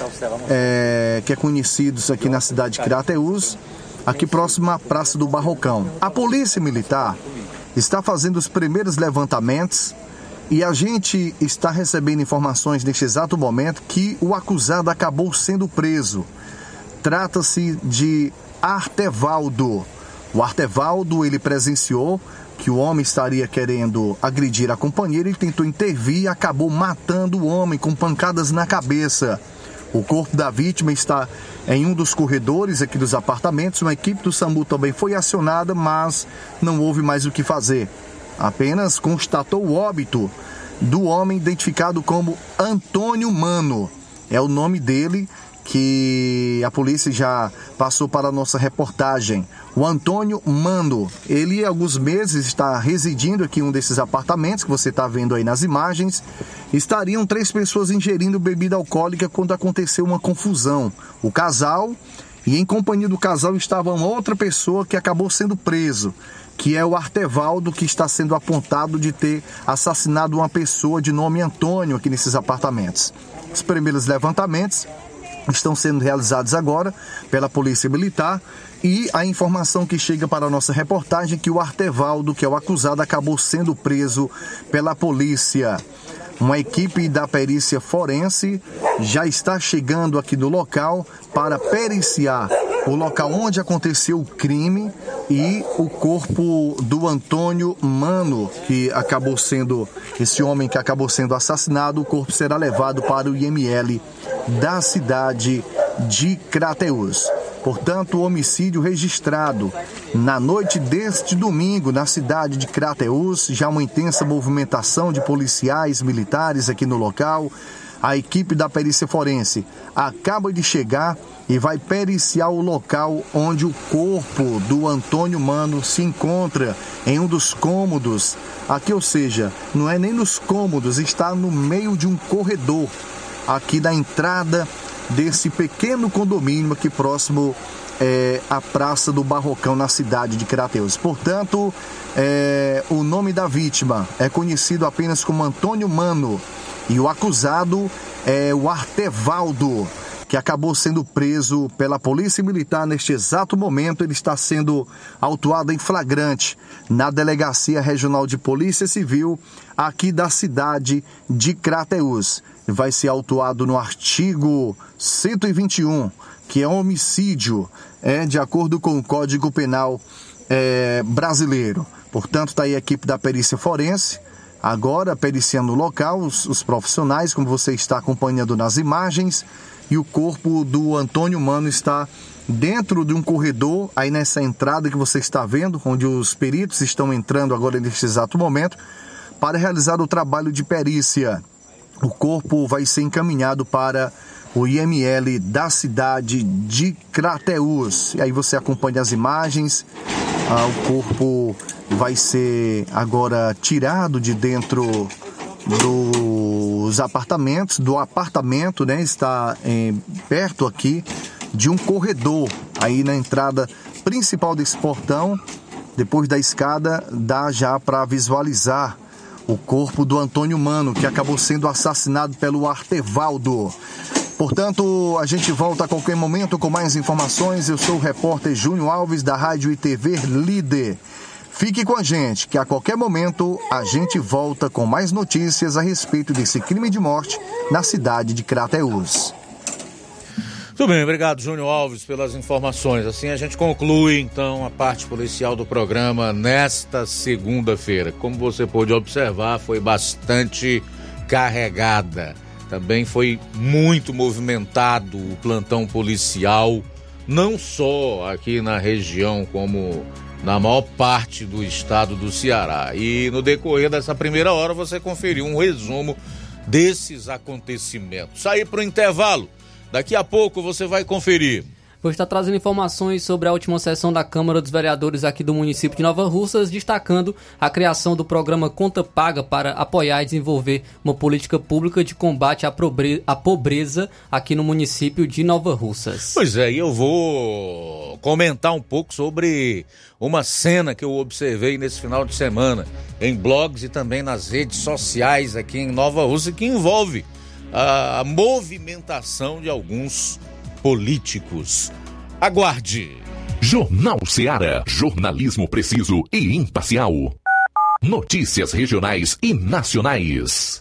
é, que é conhecidos aqui na cidade de Crateus, aqui próximo à Praça do Barrocão. A polícia militar está fazendo os primeiros levantamentos e a gente está recebendo informações neste exato momento que o acusado acabou sendo preso. Trata-se de Artevaldo. O Artevaldo ele presenciou que o homem estaria querendo agredir a companheira e tentou intervir e acabou matando o homem com pancadas na cabeça. O corpo da vítima está em um dos corredores aqui dos apartamentos. Uma equipe do SAMU também foi acionada, mas não houve mais o que fazer. Apenas constatou o óbito do homem identificado como Antônio Mano. É o nome dele que a polícia já passou para a nossa reportagem. O Antônio Mano, ele há alguns meses está residindo aqui em um desses apartamentos que você está vendo aí nas imagens. Estariam três pessoas ingerindo bebida alcoólica quando aconteceu uma confusão. O casal e em companhia do casal estava outra pessoa que acabou sendo preso, que é o Artevaldo, que está sendo apontado de ter assassinado uma pessoa de nome Antônio aqui nesses apartamentos. Os primeiros levantamentos estão sendo realizados agora pela Polícia Militar e a informação que chega para a nossa reportagem é que o Artevaldo, que é o acusado, acabou sendo preso pela polícia. Uma equipe da perícia forense já está chegando aqui no local para periciar o local onde aconteceu o crime e o corpo do Antônio Mano, que acabou sendo esse homem que acabou sendo assassinado, o corpo será levado para o IML da cidade de Crateus. Portanto, o homicídio registrado na noite deste domingo na cidade de Crateus, já uma intensa movimentação de policiais militares aqui no local. A equipe da perícia forense acaba de chegar e vai periciar o local onde o corpo do Antônio Mano se encontra em um dos cômodos. Aqui, ou seja, não é nem nos cômodos, está no meio de um corredor aqui da entrada desse pequeno condomínio aqui próximo é, à Praça do Barrocão, na cidade de Crateus. Portanto, é, o nome da vítima é conhecido apenas como Antônio Mano e o acusado é o Artevaldo que acabou sendo preso pela Polícia Militar neste exato momento. Ele está sendo autuado em flagrante na Delegacia Regional de Polícia Civil aqui da cidade de Crateus. Vai ser autuado no artigo 121, que é homicídio, é de acordo com o Código Penal é, brasileiro. Portanto, está aí a equipe da perícia forense agora periciando o local, os, os, profissionais, como você está acompanhando nas imagens, e o corpo do Antônio Mano está dentro de um corredor, aí nessa entrada que você está vendo, onde os peritos estão entrando agora neste exato momento, para realizar o trabalho de perícia. O corpo vai ser encaminhado para o IML da cidade de Crateús. E aí você acompanha as imagens. Ah, o corpo vai ser agora tirado de dentro dos apartamentos, do apartamento, né? Está eh, perto aqui de um corredor aí na entrada principal desse portão. Depois da escada, dá já para visualizar o corpo do Antônio Mano, que acabou sendo assassinado pelo Artevaldo. Portanto, a gente volta a qualquer momento com mais informações. Eu sou o repórter Júnior Alves da Rádio e TV Líder. Fique com a gente, que a qualquer momento a gente volta com mais notícias a respeito desse crime de morte na cidade de Crateús. Muito bem, obrigado Júnior Alves pelas informações. Assim a gente conclui então a parte policial do programa nesta segunda-feira. Como você pôde observar, foi bastante carregada. Também foi muito movimentado o plantão policial, não só aqui na região, como na maior parte do estado do Ceará. E no decorrer dessa primeira hora você conferiu um resumo desses acontecimentos. Sair para o intervalo. Daqui a pouco você vai conferir. Vou estar trazendo informações sobre a última sessão da Câmara dos Vereadores aqui do município de Nova Russas, destacando a criação do programa Conta Paga para apoiar e desenvolver uma política pública de combate à, pobreza aqui no município de Nova Russas. Pois é, e eu vou comentar um pouco sobre uma cena que eu observei nesse final de semana em blogs e também nas redes sociais aqui em Nova Russa que envolve a movimentação de alguns políticos. Aguarde. Jornal Seara. Jornalismo preciso e imparcial. Notícias regionais e nacionais.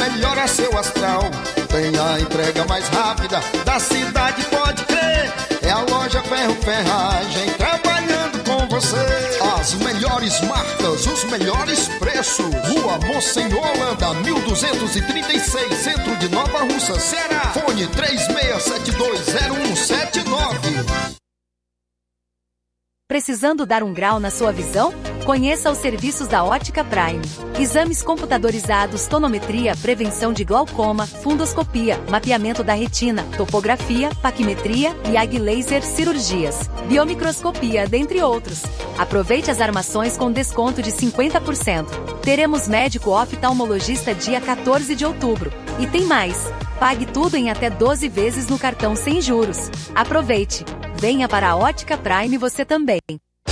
pra melhorar seu astral. Tem a entrega mais rápida da cidade, pode crer. É a loja Ferro Ferragem trabalhando com você. As melhores marcas, os melhores preços. Rua Monsenhor Holanda, 1236, centro de Nova Russa, Ceará. Fone 36720179. Precisando dar um grau na sua visão? Conheça os serviços da Ótica Prime. Exames computadorizados, tonometria, prevenção de glaucoma, fundoscopia, mapeamento da retina, topografia, paquimetria e ag laser cirurgias, biomicroscopia, dentre outros. Aproveite as armações com desconto de 50%. Teremos médico oftalmologista dia 14 de outubro. E tem mais! Pague tudo em até 12 vezes no cartão sem juros. Aproveite! Venha para a Ótica Prime você também.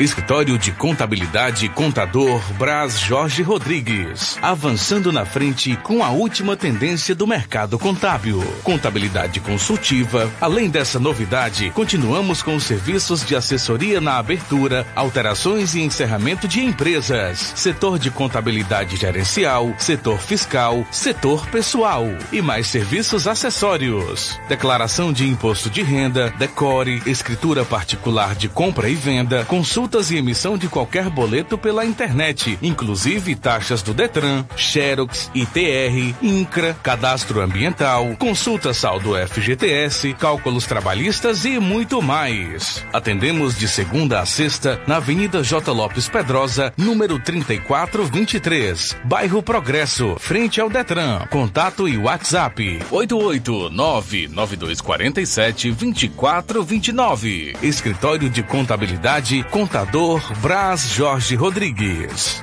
Escritório de Contabilidade Contador Braz Jorge Rodrigues. Avançando na frente com a última tendência do mercado contábil. Contabilidade consultiva. Além dessa novidade, continuamos com os serviços de assessoria na abertura, alterações e encerramento de empresas, setor de contabilidade gerencial, setor fiscal, setor pessoal e mais serviços acessórios. Declaração de imposto de renda, decore, escritura particular de compra e venda, consulta consultas e emissão de qualquer boleto pela internet, inclusive taxas do Detran, Xerox, ITR, INCRA, cadastro ambiental, consulta saldo FGTS, cálculos trabalhistas e muito mais. Atendemos de segunda a sexta na Avenida J. Lopes Pedrosa, número 3423, bairro Progresso, frente ao Detran. Contato e WhatsApp 88992472429. Escritório de Contabilidade Contador Contador Braz Jorge Rodrigues.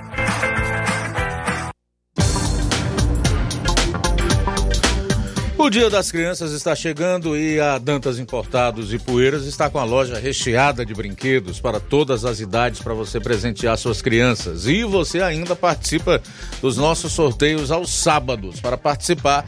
O Dia das Crianças está chegando e a Dantas Importados e Poeiras está com a loja recheada de brinquedos para todas as idades para você presentear suas crianças. E você ainda participa dos nossos sorteios aos sábados. Para participar,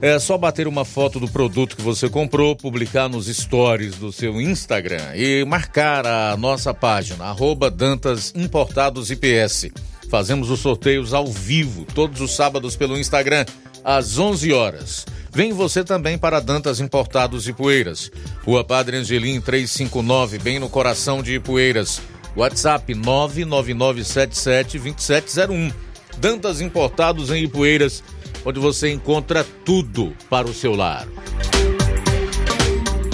é só bater uma foto do produto que você comprou, publicar nos stories do seu Instagram e marcar a nossa página, arroba Dantas Importados IPS. Fazemos os sorteios ao vivo, todos os sábados pelo Instagram, às 11 horas. Vem você também para Dantas Importados Poeiras. Rua Padre Angelim 359, bem no coração de Ipueiras. WhatsApp 999772701. Dantas Importados em Ipueiras onde você encontra tudo para o seu lar.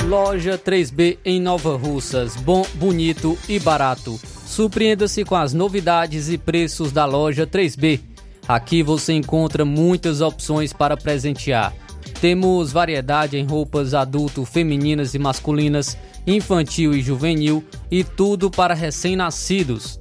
Loja 3B em Nova Russas, bom, bonito e barato. Surpreenda-se com as novidades e preços da loja 3B. Aqui você encontra muitas opções para presentear. Temos variedade em roupas adulto, femininas e masculinas, infantil e juvenil e tudo para recém-nascidos.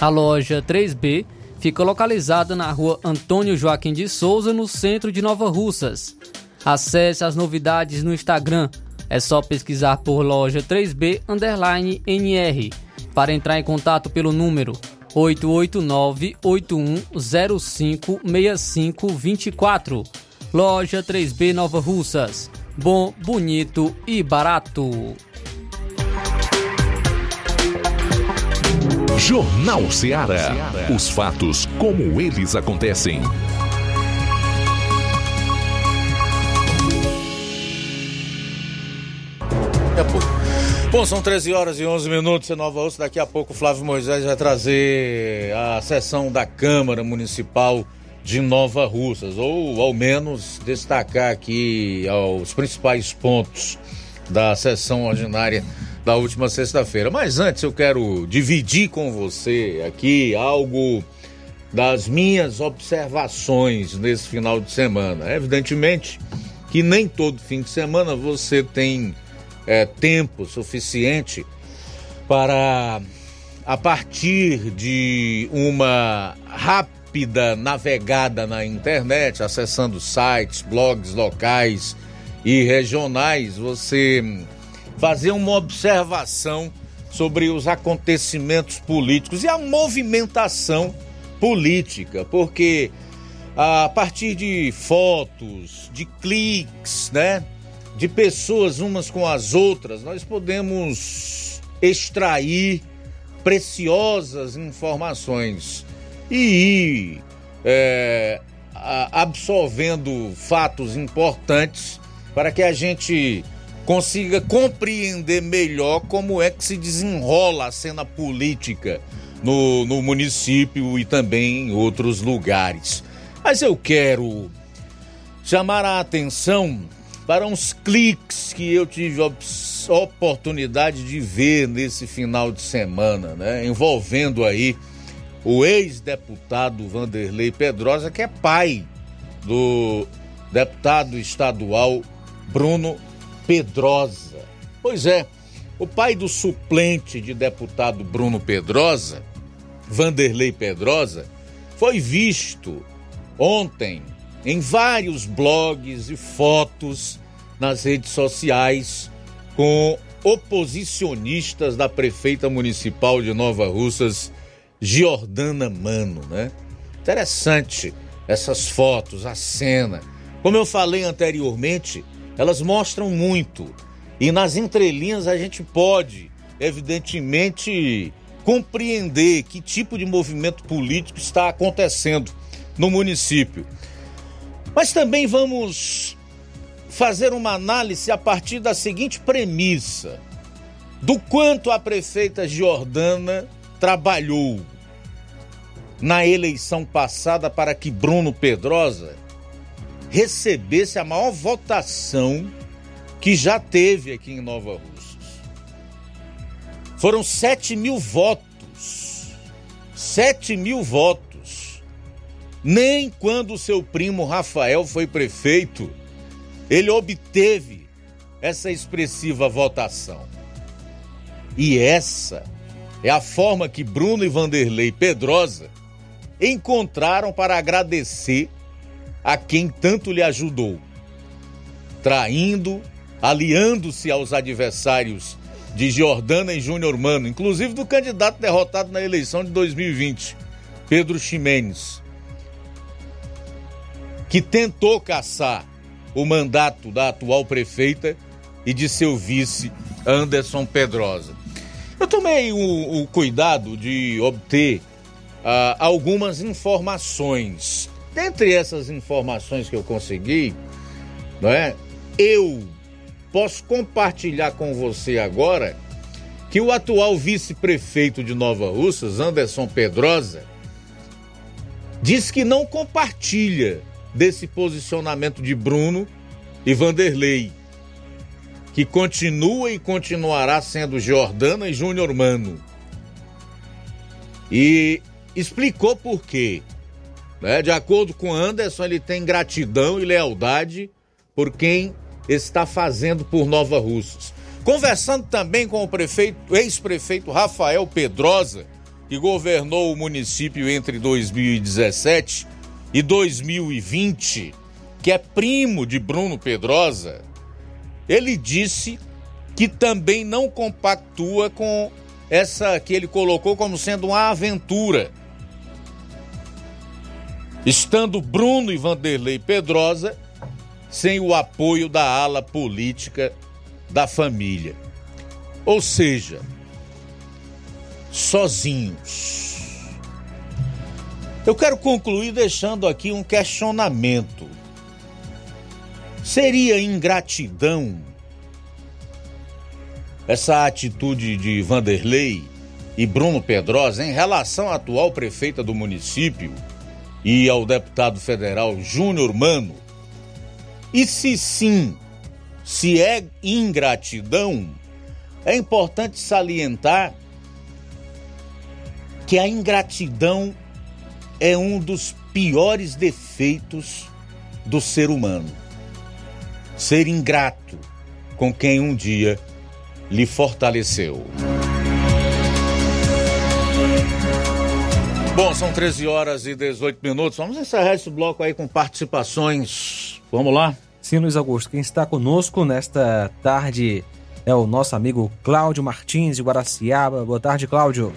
A loja 3B fica localizada na rua Antônio Joaquim de Souza, no centro de Nova Russas. Acesse as novidades no Instagram. É só pesquisar por loja 3B underline NR. Para entrar em contato pelo número 889-8105-6524. Loja 3B Nova Russas. Bom, bonito e barato. Jornal Ceará. Os fatos como eles acontecem. Bom, são 13 horas e 11 minutos em Nova Osso. Daqui a pouco Flávio Moisés vai trazer a sessão da Câmara Municipal de Nova Russas, ou ao menos destacar aqui os principais pontos da sessão ordinária da última sexta-feira. Mas antes eu quero dividir com você aqui algo das minhas observações nesse final de semana. Evidentemente que nem todo fim de semana você tem é, tempo suficiente para, a partir de uma rápida navegada na internet, acessando sites, blogs locais e regionais, você fazer uma observação sobre os acontecimentos políticos e a movimentação política, porque a partir de fotos, de cliques, né, de pessoas umas com as outras, nós podemos extrair preciosas informações e ir é, absorvendo fatos importantes para que a gente consiga compreender melhor como é que se desenrola a cena política no, no município e também em outros lugares. Mas eu quero chamar a atenção para uns cliques que eu tive oportunidade de ver nesse final de semana, né? Envolvendo aí o ex-deputado Vanderlei Pedrosa, que é pai do deputado estadual Bruno Pedrosa. Pois é, o pai do suplente de deputado Bruno Pedrosa, Vanderlei Pedrosa, foi visto ontem em vários blogs e fotos nas redes sociais com oposicionistas da prefeita municipal de Nova Russas, Giordana Mano, né? Interessante essas fotos, a cena. Como eu falei anteriormente, elas mostram muito. E nas entrelinhas a gente pode, evidentemente, compreender que tipo de movimento político está acontecendo no município. Mas também vamos fazer uma análise a partir da seguinte premissa: do quanto a prefeita Jordana trabalhou na eleição passada para que Bruno Pedrosa recebesse a maior votação que já teve aqui em Nova Russas. Foram 7 mil votos. 7 mil votos. Nem quando seu primo Rafael foi prefeito, ele obteve essa expressiva votação. E essa é a forma que Bruno e Vanderlei Pedrosa encontraram para agradecer a quem tanto lhe ajudou, traindo, aliando-se aos adversários de Jordana e Júnior Mano, inclusive do candidato derrotado na eleição de 2020, Pedro Ximenes, que tentou caçar o mandato da atual prefeita e de seu vice, Anderson Pedrosa. Eu tomei o, o cuidado de obter uh, algumas informações Dentre essas informações que eu consegui, não é? Eu posso compartilhar com você agora que o atual vice-prefeito de Nova Russas, Anderson Pedrosa, diz que não compartilha desse posicionamento de Bruno e Vanderlei, que continua e continuará sendo Jordana e Júnior Mano. E explicou por quê. Né? De acordo com Anderson, ele tem gratidão e lealdade por quem está fazendo por Nova Russas. Conversando também com o prefeito, ex-prefeito Rafael Pedrosa, que governou o município entre 2017 e 2020, que é primo de Bruno Pedrosa, ele disse que também não compactua com essa que ele colocou como sendo uma aventura estando Bruno e Vanderlei Pedrosa sem o apoio da ala política da família. Ou seja, sozinhos. Eu quero concluir deixando aqui um questionamento. Seria ingratidão essa atitude de Vanderlei e Bruno Pedrosa em relação à atual prefeita do município? E ao deputado federal Júnior Mano? E se sim, se é ingratidão, é importante salientar que a ingratidão é um dos piores defeitos do ser humano. Ser ingrato com quem um dia lhe fortaleceu. Bom, são 13 horas e 18 minutos. Vamos encerrar esse bloco aí com participações. Vamos lá? Sim, Luiz Augusto. Quem está conosco nesta tarde é o nosso amigo Cláudio Martins de Guaraciaba. Boa tarde, Cláudio.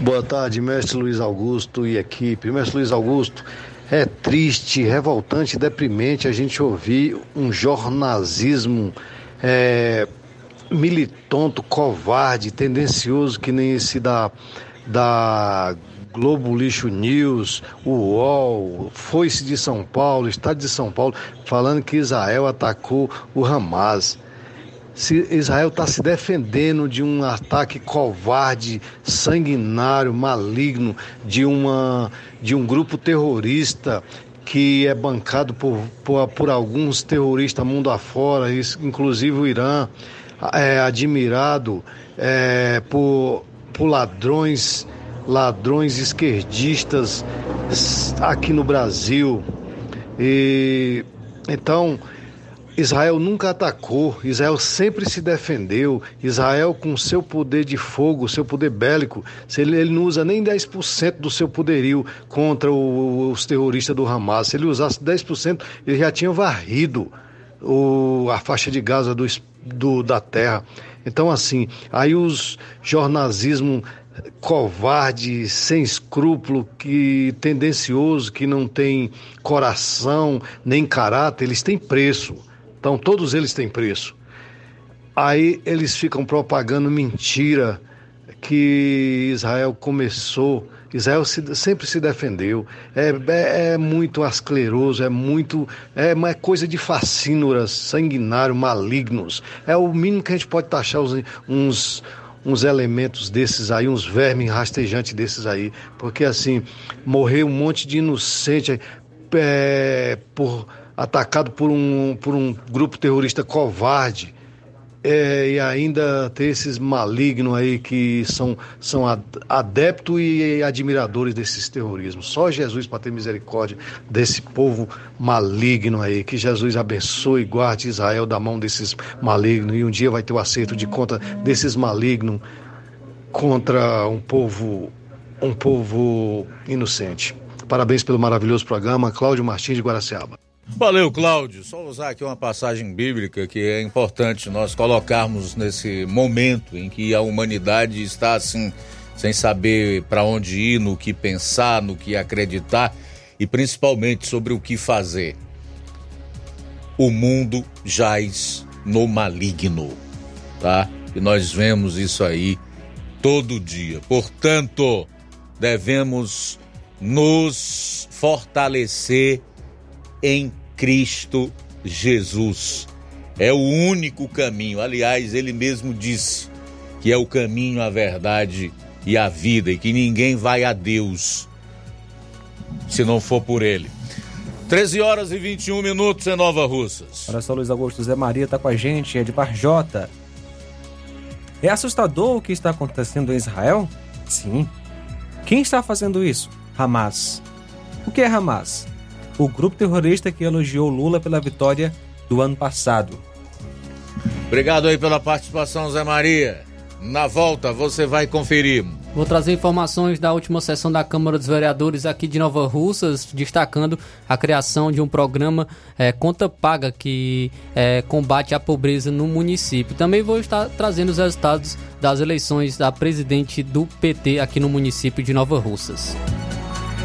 Boa tarde, mestre Luiz Augusto e equipe. Mestre Luiz Augusto, é triste, revoltante, deprimente a gente ouvir um jornalismo é, militonto, covarde, tendencioso que nem esse da, da Globo Lixo News, o UOL, Foice de São Paulo, Estado de São Paulo, falando que Israel atacou o Hamas. Se Israel está se defendendo de um ataque covarde, sanguinário, maligno, de, uma, de um grupo terrorista que é bancado por, por, por alguns terroristas mundo afora, inclusive o Irã, é admirado é, por, por ladrões, ladrões esquerdistas aqui no Brasil. E então Israel nunca atacou, Israel sempre se defendeu. Israel, com seu poder de fogo, seu poder bélico, ele, não usa nem 10% do seu poderio contra os terroristas do Hamas. Se ele usasse 10%, ele já tinha varrido a faixa de Gaza do, do, da terra. Então, assim, aí os jornalismo covarde, sem escrúpulo, que tendencioso, que não tem coração nem caráter, eles têm preço. Então todos eles têm preço. Aí eles ficam propagando mentira que Israel começou. Israel se, sempre se defendeu. É, é, é, muito ascleroso, é muito. É uma coisa de fascínoras, sanguinário, malignos. É o mínimo que a gente pode taxar uns, uns elementos desses aí, uns vermes rastejantes desses aí. Porque assim, morreu um monte de inocente é, por atacado por um, por um grupo terrorista covarde. É, e ainda ter esses malignos aí que são, são adeptos e admiradores desses terrorismos. Só Jesus para ter misericórdia desse povo maligno aí. Que Jesus abençoe e guarde Israel da mão desses malignos. E um dia vai ter o acerto de conta desses malignos contra um povo, um povo inocente. Parabéns pelo maravilhoso programa. Cláudio Martins de Guaraciaba. Valeu, Cláudio. Só usar aqui uma passagem bíblica que é importante nós colocarmos nesse momento em que a humanidade está assim, sem saber para onde ir, no que pensar, no que acreditar e principalmente sobre o que fazer. O mundo jaz no maligno, tá? E nós vemos isso aí todo dia. Portanto, devemos nos fortalecer em Cristo Jesus. É o único caminho. Aliás, ele mesmo disse que é o caminho, a verdade e a vida, e que ninguém vai a Deus se não for por ele. 13 horas e 21 minutos em Nova Russas. Olha só, Luiz Augusto Zé Maria está com a gente, é de Barjota. É assustador o que está acontecendo em Israel? Sim. Quem está fazendo isso? Hamas. O que é Hamas? O grupo terrorista que elogiou Lula pela vitória do ano passado. Obrigado aí pela participação, Zé Maria. Na volta você vai conferir. Vou trazer informações da última sessão da Câmara dos Vereadores aqui de Nova Russas, destacando a criação de um programa é, Conta Paga que é, combate a pobreza no município. Também vou estar trazendo os resultados das eleições da presidente do PT aqui no município de Nova Russas.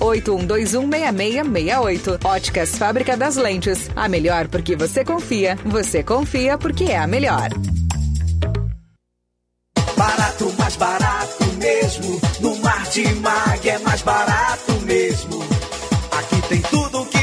81216668. Óticas Fábrica das Lentes. A melhor porque você confia. Você confia porque é a melhor. Barato, mais barato mesmo. No Mar de Mag é mais barato mesmo. Aqui tem tudo o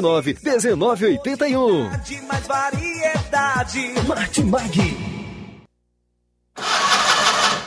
9929 1981. De mais variedade. Martimag.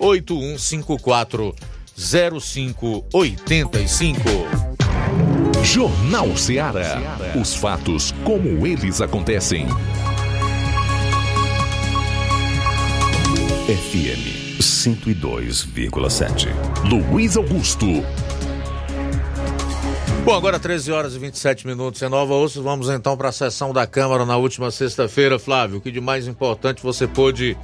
8154 0585. Jornal Ceará. Os fatos como eles acontecem. FM 102,7. Luiz Augusto. Bom, agora 13 horas e 27 minutos em Nova Osso. Vamos então para a sessão da Câmara na última sexta-feira, Flávio. O que de mais importante você pôde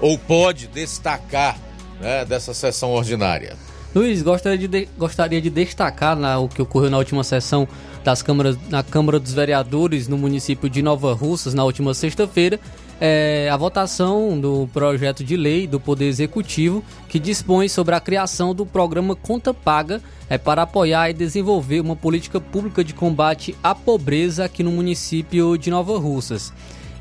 ou pode destacar né, dessa sessão ordinária. Luiz, gostaria de, de gostaria de destacar na, o que ocorreu na última sessão das câmaras, na Câmara dos Vereadores no município de Nova Russas, na última sexta-feira, é, a votação do projeto de lei do Poder Executivo que dispõe sobre a criação do programa Conta Paga é, para apoiar e desenvolver uma política pública de combate à pobreza aqui no município de Nova Russas.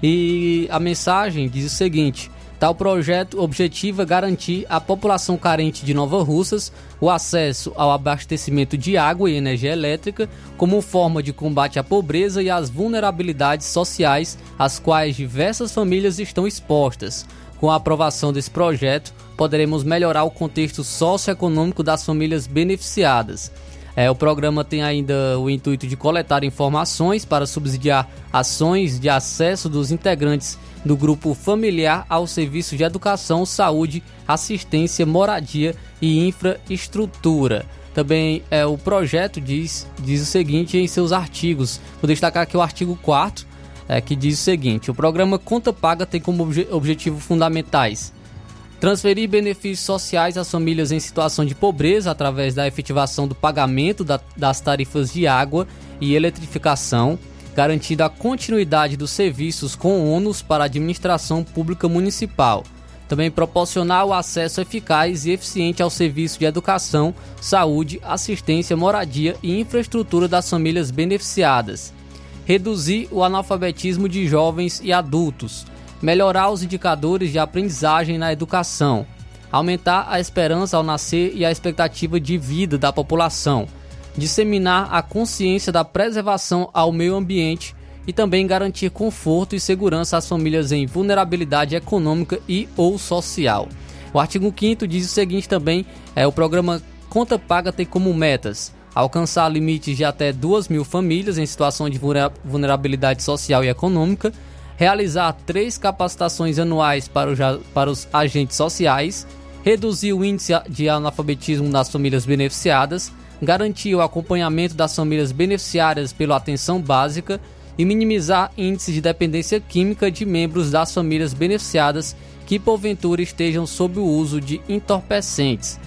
E a mensagem diz o seguinte Tal projeto objetiva garantir à população carente de Nova Russas o acesso ao abastecimento de água e energia elétrica como forma de combate à pobreza e às vulnerabilidades sociais às quais diversas famílias estão expostas. Com a aprovação desse projeto, poderemos melhorar o contexto socioeconômico das famílias beneficiadas. É, o programa tem ainda o intuito de coletar informações para subsidiar ações de acesso dos integrantes do grupo familiar ao serviço de educação, saúde, assistência, moradia e infraestrutura. Também é, o projeto diz, diz o seguinte em seus artigos. Vou destacar aqui o artigo 4 é, que diz o seguinte: o programa Conta Paga tem como obje, objetivo fundamentais transferir benefícios sociais às famílias em situação de pobreza através da efetivação do pagamento da, das tarifas de água e eletrificação, garantindo a continuidade dos serviços com ônus para a administração pública municipal. Também proporcionar o acesso eficaz e eficiente ao serviço de educação, saúde, assistência, moradia e infraestrutura das famílias beneficiadas. Reduzir o analfabetismo de jovens e adultos melhorar os indicadores de aprendizagem na educação, aumentar a esperança ao nascer e a expectativa de vida da população, disseminar a consciência da preservação ao meio ambiente e também garantir conforto e segurança às famílias em vulnerabilidade econômica e ou social. O artigo 5 diz o seguinte também, é o programa Conta Paga tem como metas alcançar limites de até 2 mil famílias em situação de vulnerabilidade social e econômica, realizar três capacitações anuais para, para os agentes sociais, reduzir o índice de analfabetismo das famílias beneficiadas, garantir o acompanhamento das famílias beneficiárias pela atenção básica e minimizar índices de dependência química de membros das famílias beneficiadas que porventura estejam sob o uso de entorpecentes.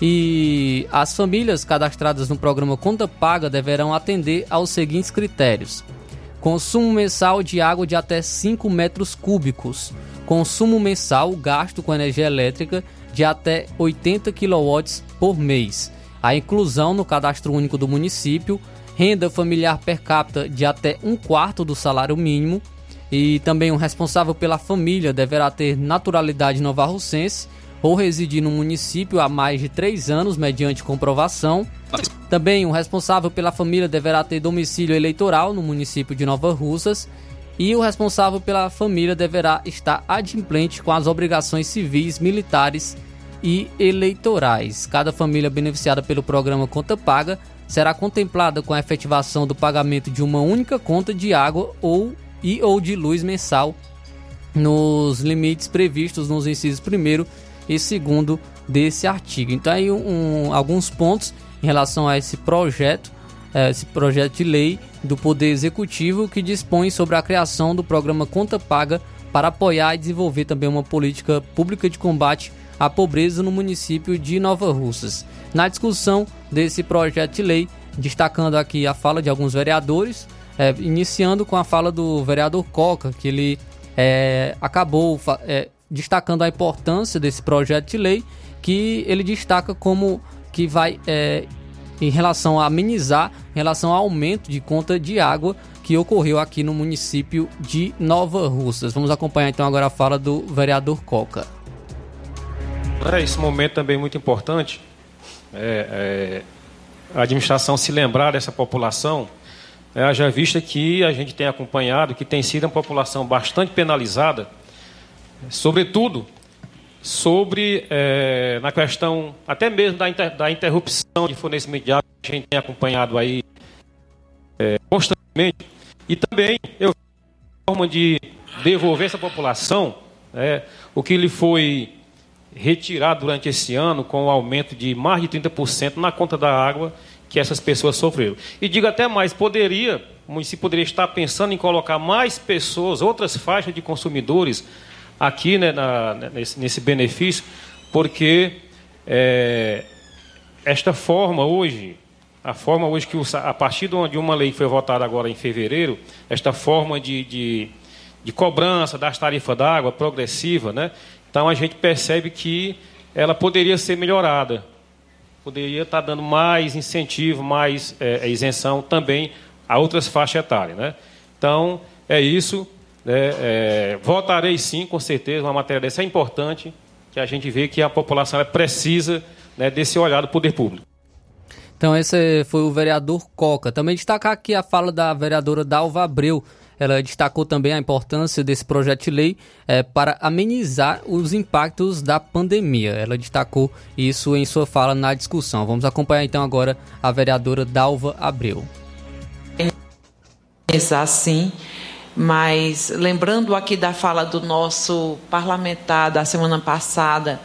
E as famílias cadastradas no programa Conta Paga deverão atender aos seguintes critérios: Consumo mensal de água de até 5 metros cúbicos. Consumo mensal gasto com energia elétrica de até 80 kW por mês. A inclusão no cadastro único do município. Renda familiar per capita de até um quarto do salário mínimo. E também o responsável pela família deverá ter naturalidade nova-russense ou residir no município há mais de três anos, mediante comprovação. Também o responsável pela família deverá ter domicílio eleitoral no município de Nova Russas e o responsável pela família deverá estar adimplente com as obrigações civis, militares e eleitorais. Cada família beneficiada pelo programa Conta Paga será contemplada com a efetivação do pagamento de uma única conta de água ou e ou de luz mensal nos limites previstos nos incisos 1 e segundo desse artigo. Então aí um, alguns pontos em relação a esse projeto, é, esse projeto de lei do Poder Executivo que dispõe sobre a criação do programa Conta Paga para apoiar e desenvolver também uma política pública de combate à pobreza no município de Nova Russas. Na discussão desse projeto de lei, destacando aqui a fala de alguns vereadores, é, iniciando com a fala do vereador Coca, que ele é, acabou é, destacando a importância desse projeto de lei, que ele destaca como que vai em relação a amenizar, em relação ao aumento de conta de água que ocorreu aqui no município de Nova Russas. Vamos acompanhar então agora a fala do vereador Coca. É, esse momento também é muito importante. É, é, a administração se lembrar dessa população, é, já vista que a gente tem acompanhado que tem sido uma população bastante penalizada sobretudo sobre é, na questão até mesmo da, inter, da interrupção de fornecimento de água que a gente tem acompanhado aí é, constantemente e também eu forma de devolver essa população é, o que lhe foi retirado durante esse ano com o aumento de mais de 30% na conta da água que essas pessoas sofreram. E digo até mais, poderia, o município poderia estar pensando em colocar mais pessoas, outras faixas de consumidores aqui né, na, nesse, nesse, benefício, porque é, esta forma hoje, a forma hoje que o, a partir de uma lei que foi votada agora em fevereiro, esta forma de, de, de cobrança das tarifas d'água progressiva, né? Então a gente percebe que ela poderia ser melhorada, poderia estar dando mais incentivo, mais é, é isenção também a outras faixas etárias, né? Então é isso. É, é, votarei sim, com certeza, uma matéria dessa é importante, que a gente vê que a população precisa né, desse olhar do poder público. Então esse foi o vereador Coca. Também destacar aqui a fala da vereadora Dalva Abreu. Ela destacou também a importância desse projeto de lei é, para amenizar os impactos da pandemia. Ela destacou isso em sua fala na discussão. Vamos acompanhar então agora a vereadora Dalva Abreu. Pensar sim mas lembrando aqui da fala do nosso parlamentar da semana passada,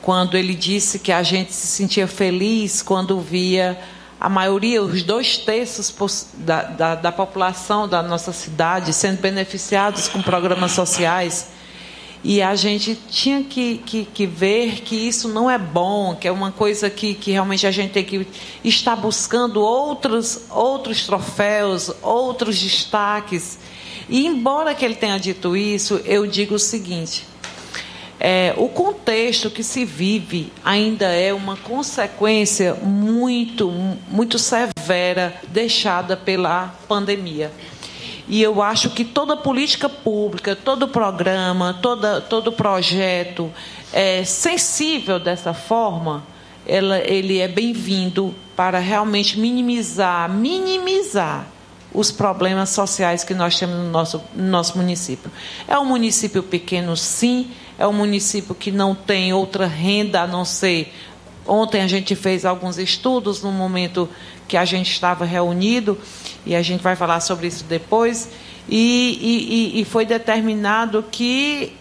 quando ele disse que a gente se sentia feliz quando via a maioria, os dois terços da, da, da população da nossa cidade sendo beneficiados com programas sociais. E a gente tinha que, que, que, ver que isso não é bom, que é uma coisa que, que realmente a gente tem que estar buscando outros, outros troféus, outros destaques. E embora que ele tenha dito isso, eu digo o seguinte: é, o contexto que se vive ainda é uma consequência muito, muito severa deixada pela pandemia. E eu acho que toda política pública, todo programa, toda, todo projeto é, sensível dessa forma, ela, ele é bem-vindo para realmente minimizar, minimizar os problemas sociais que nós temos no nosso, no nosso município. É um município pequeno, sim, é um município que não tem outra renda a não ser. Ontem a gente fez alguns estudos no momento que a gente estava reunido e a gente vai falar sobre isso depois, e, e, e foi determinado que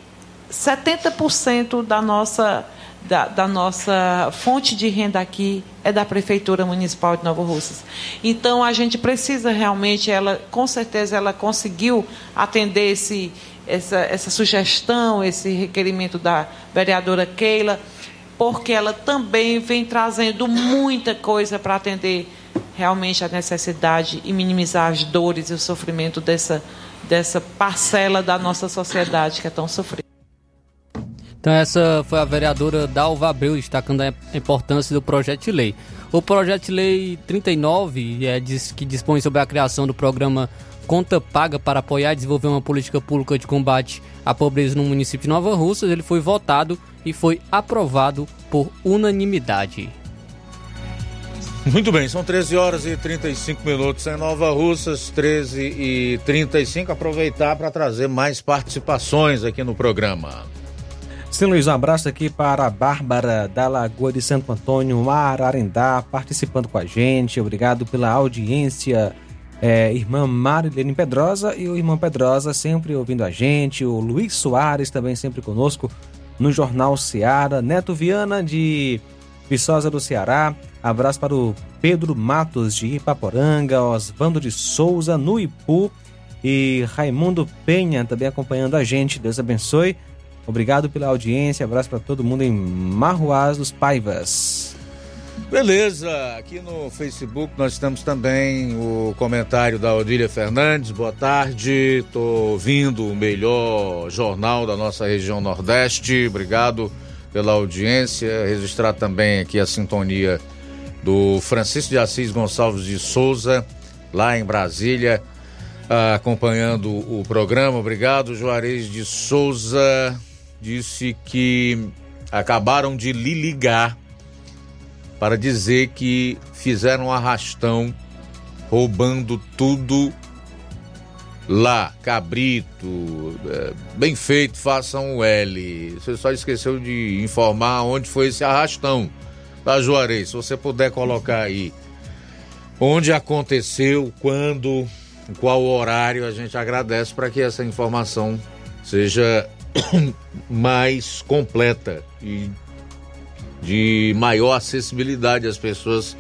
70% da nossa, da, da, nossa fonte de renda aqui é da Prefeitura Municipal de Nova Russas. Então, a gente precisa realmente, ela, com certeza, ela conseguiu atender esse, essa, essa sugestão, esse requerimento da vereadora Keila, porque ela também vem trazendo muita coisa para atender realmente a necessidade e minimizar as dores e o sofrimento dessa, dessa parcela da nossa sociedade que é tão sofrida. Então essa foi a vereadora Dalva Abreu destacando a importância do projeto de lei. O projeto de lei 39, é, diz, que dispõe sobre a criação do programa Conta Paga para apoiar e desenvolver uma política pública de combate à pobreza no município de Nova Russas, ele foi votado e foi aprovado por unanimidade. Muito bem, são 13 horas e 35 minutos em Nova Russas, 13 e 35. Aproveitar para trazer mais participações aqui no programa. Sim, Luiz, um abraço aqui para a Bárbara da Lagoa de Santo Antônio, Ararendá, participando com a gente. Obrigado pela audiência. É, irmã Marilene Pedrosa e o irmão Pedrosa sempre ouvindo a gente. O Luiz Soares também sempre conosco no Jornal Seara. Neto Viana de Viçosa do Ceará. Abraço para o Pedro Matos de Ipaporanga, Osvando de Souza no Ipu e Raimundo Penha também acompanhando a gente. Deus abençoe. Obrigado pela audiência. Abraço para todo mundo em Marruás dos Paivas. Beleza, aqui no Facebook nós temos também o comentário da Odília Fernandes. Boa tarde, estou ouvindo o melhor jornal da nossa região Nordeste. Obrigado pela audiência. Registrar também aqui a sintonia do Francisco de Assis Gonçalves de Souza, lá em Brasília, acompanhando o programa. Obrigado, Juarez de Souza. Disse que acabaram de lhe ligar para dizer que fizeram um arrastão roubando tudo lá, cabrito, é, bem feito, façam o L. Você só esqueceu de informar onde foi esse arrastão da Juarez. Se você puder colocar aí onde aconteceu, quando, qual horário, a gente agradece para que essa informação seja mais completa e de maior acessibilidade às pessoas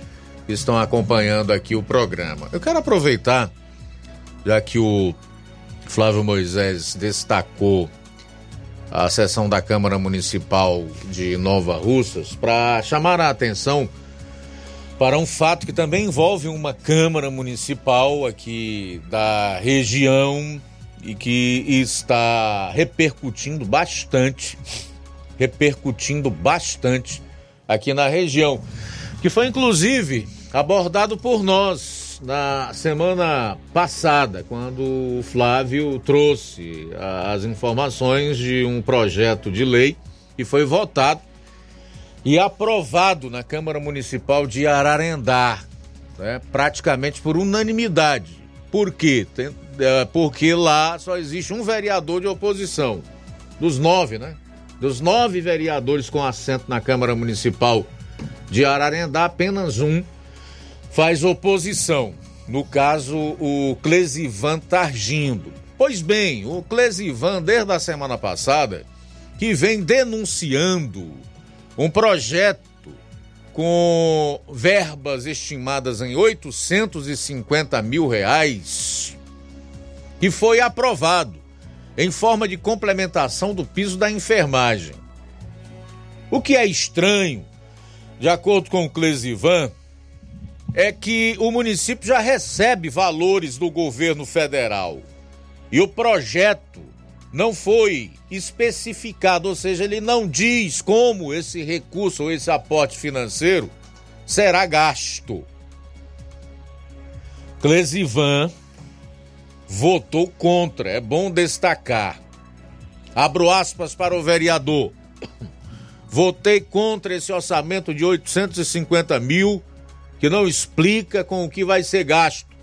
que estão acompanhando aqui o programa. Eu quero aproveitar já que o Flávio Moisés destacou a sessão da Câmara Municipal de Nova Russas, para chamar a atenção para um fato que também envolve uma Câmara Municipal aqui da região e que está repercutindo bastante, repercutindo bastante aqui na região, que foi inclusive abordado por nós na semana passada, quando o Flávio trouxe as informações de um projeto de lei que foi votado e aprovado na Câmara Municipal de Ararendá, né, praticamente por unanimidade. Por quê? Tem, é, porque lá só existe um vereador de oposição. Dos nove, né? Dos nove vereadores com assento na Câmara Municipal de Ararendá, apenas um faz oposição. No caso, o Clesivan Targindo. Pois bem, o Clesivan, desde a semana passada, que vem denunciando um projeto com verbas estimadas em 850 mil reais, que foi aprovado em forma de complementação do piso da enfermagem. O que é estranho, de acordo com o Clesivan, é que o município já recebe valores do governo federal e o projeto não foi especificado, ou seja, ele não diz como esse recurso ou esse aporte financeiro será gasto. Clesivan votou contra, é bom destacar. Abro aspas para o vereador. Votei contra esse orçamento de 850 mil, que não explica com o que vai ser gasto.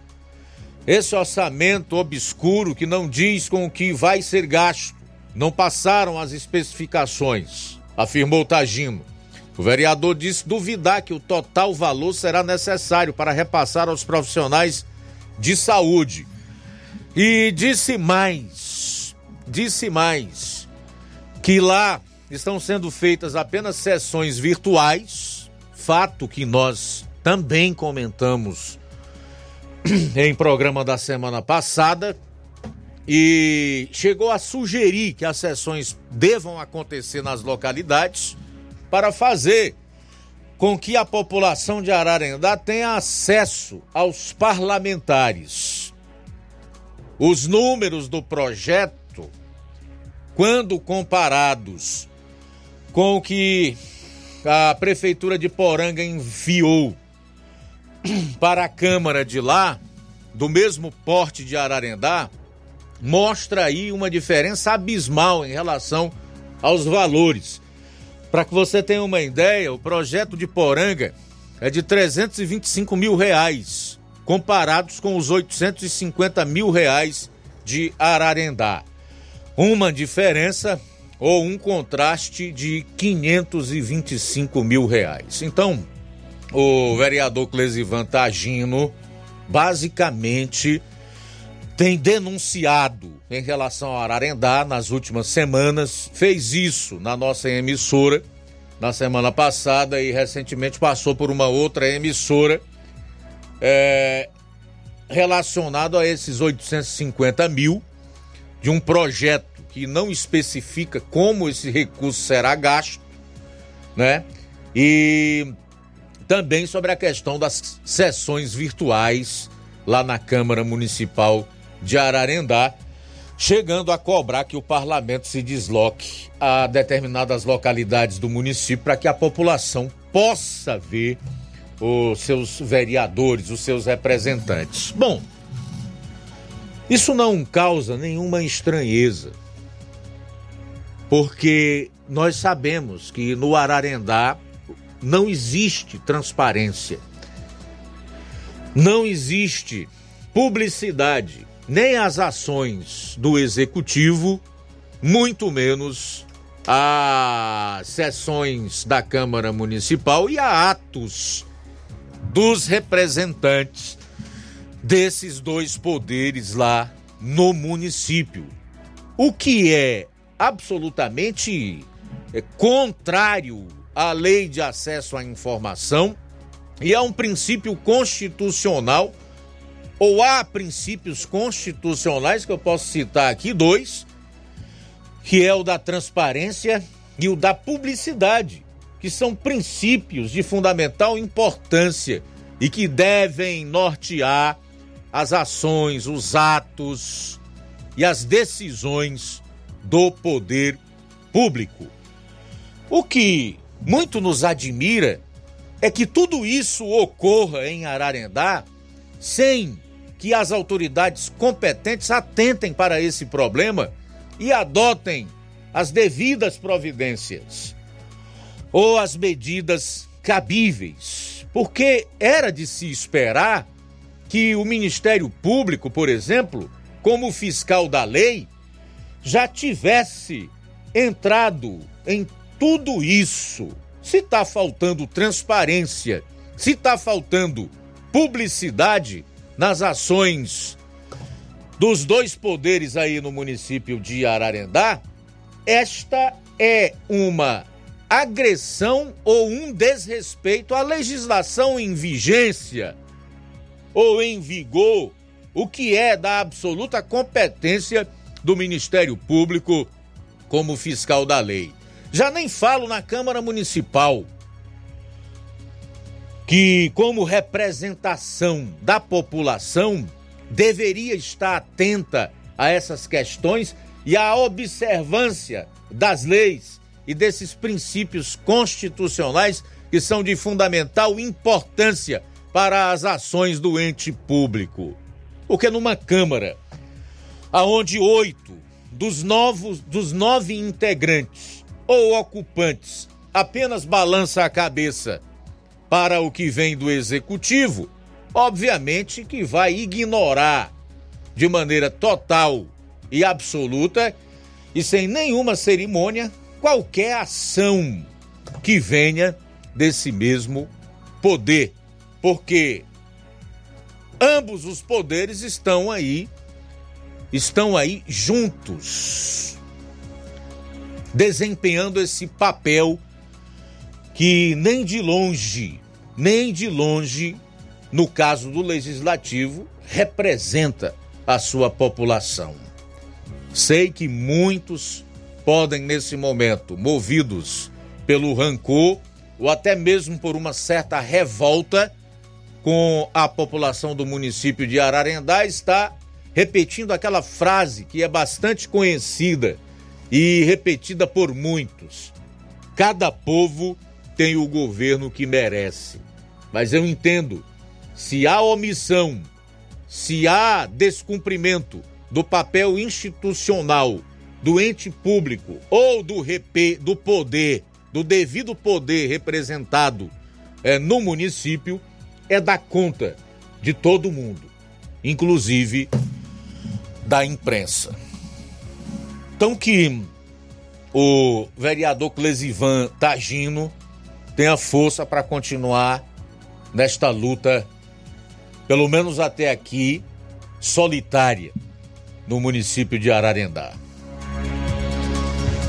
Esse orçamento obscuro que não diz com o que vai ser gasto. Não passaram as especificações, afirmou Tagino. O vereador disse duvidar que o total valor será necessário para repassar aos profissionais de saúde. E disse mais, disse mais, que lá estão sendo feitas apenas sessões virtuais, fato que nós também comentamos em programa da semana passada, e chegou a sugerir que as sessões devam acontecer nas localidades para fazer com que a população de Ararendá tenha acesso aos parlamentares. Os números do projeto, quando comparados com o que a prefeitura de Poranga enviou para a Câmara de lá, do mesmo porte de Ararendá, mostra aí uma diferença abismal em relação aos valores. Para que você tenha uma ideia, o projeto de Poranga é de 325 mil reais, comparados com os 850 mil reais de Ararendá. Uma diferença ou um contraste de 525 mil reais. Então, o vereador Clesivan Tagino basicamente tem denunciado em relação a Ararendá nas últimas semanas, fez isso na nossa emissora na semana passada e recentemente passou por uma outra emissora é, relacionado a esses 850 mil de um projeto que não especifica como esse recurso será gasto, né? E também sobre a questão das sessões virtuais lá na Câmara Municipal de Ararendá, chegando a cobrar que o parlamento se desloque a determinadas localidades do município para que a população possa ver os seus vereadores, os seus representantes. Bom, isso não causa nenhuma estranheza, porque nós sabemos que no Ararendá não existe transparência, não existe publicidade nem as ações do executivo, muito menos as sessões da Câmara Municipal e a atos dos representantes desses dois poderes lá no município. O que é absolutamente é, contrário à lei de acesso à informação e a um princípio constitucional ou há princípios constitucionais que eu posso citar aqui, dois, que é o da transparência e o da publicidade, que são princípios de fundamental importância e que devem nortear as ações, os atos e as decisões do poder público. O que muito nos admira é que tudo isso ocorra em Ararendá sem que as autoridades competentes atentem para esse problema e adotem as devidas providências ou as medidas cabíveis, porque era de se esperar que o Ministério Público, por exemplo, como fiscal da lei, já tivesse entrado em tudo isso. Se está faltando transparência, se está faltando publicidade, nas ações dos dois poderes aí no município de Ararendá, esta é uma agressão ou um desrespeito à legislação em vigência ou em vigor, o que é da absoluta competência do Ministério Público como fiscal da lei. Já nem falo na Câmara Municipal, que, como representação da população, deveria estar atenta a essas questões e à observância das leis e desses princípios constitucionais que são de fundamental importância para as ações do ente público. Porque numa Câmara, aonde oito dos, novos, dos nove integrantes ou ocupantes apenas balança a cabeça para o que vem do executivo, obviamente que vai ignorar de maneira total e absoluta e sem nenhuma cerimônia qualquer ação que venha desse mesmo poder, porque ambos os poderes estão aí estão aí juntos desempenhando esse papel que nem de longe, nem de longe, no caso do legislativo, representa a sua população. Sei que muitos podem, nesse momento, movidos pelo rancor ou até mesmo por uma certa revolta com a população do município de Ararendá, está repetindo aquela frase que é bastante conhecida e repetida por muitos: cada povo tem o governo que merece. Mas eu entendo, se há omissão, se há descumprimento do papel institucional do ente público ou do, rep, do poder, do devido poder representado é, no município, é dar conta de todo mundo, inclusive da imprensa. Então que o vereador Clesivan Tagino tenha força para continuar nesta luta, pelo menos até aqui, solitária, no município de Ararendá.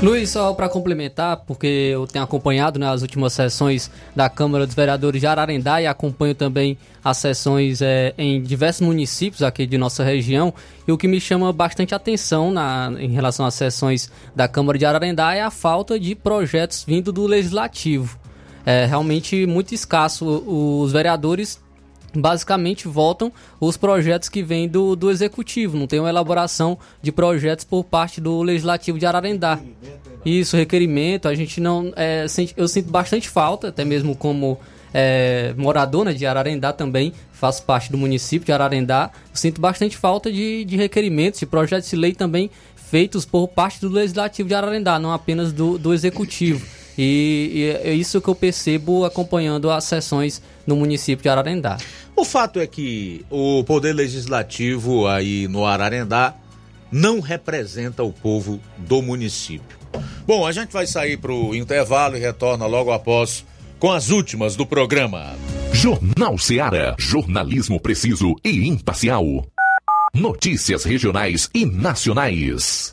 Luiz, só para complementar, porque eu tenho acompanhado né, últimas sessões da Câmara dos Vereadores de Ararendá e acompanho também as sessões é, em diversos municípios aqui de nossa região. E o que me chama bastante atenção na, em relação às sessões da Câmara de Ararendá é a falta de projetos vindo do Legislativo. É realmente muito escasso. Os vereadores basicamente votam os projetos que vêm do, do executivo, não tem uma elaboração de projetos por parte do legislativo de Ararendá. Isso, requerimento, a gente não. É, eu sinto bastante falta, até mesmo como é, né, de Ararendá também, faço parte do município de Ararendá, sinto bastante falta de, de requerimentos, de projetos de lei também feitos por parte do legislativo de Ararendá, não apenas do, do executivo. E, e é isso que eu percebo acompanhando as sessões no município de Ararendá. O fato é que o poder legislativo aí no Ararendá não representa o povo do município. Bom, a gente vai sair para o intervalo e retorna logo após com as últimas do programa. Jornal Seara. Jornalismo preciso e imparcial. Notícias regionais e nacionais.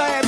I am.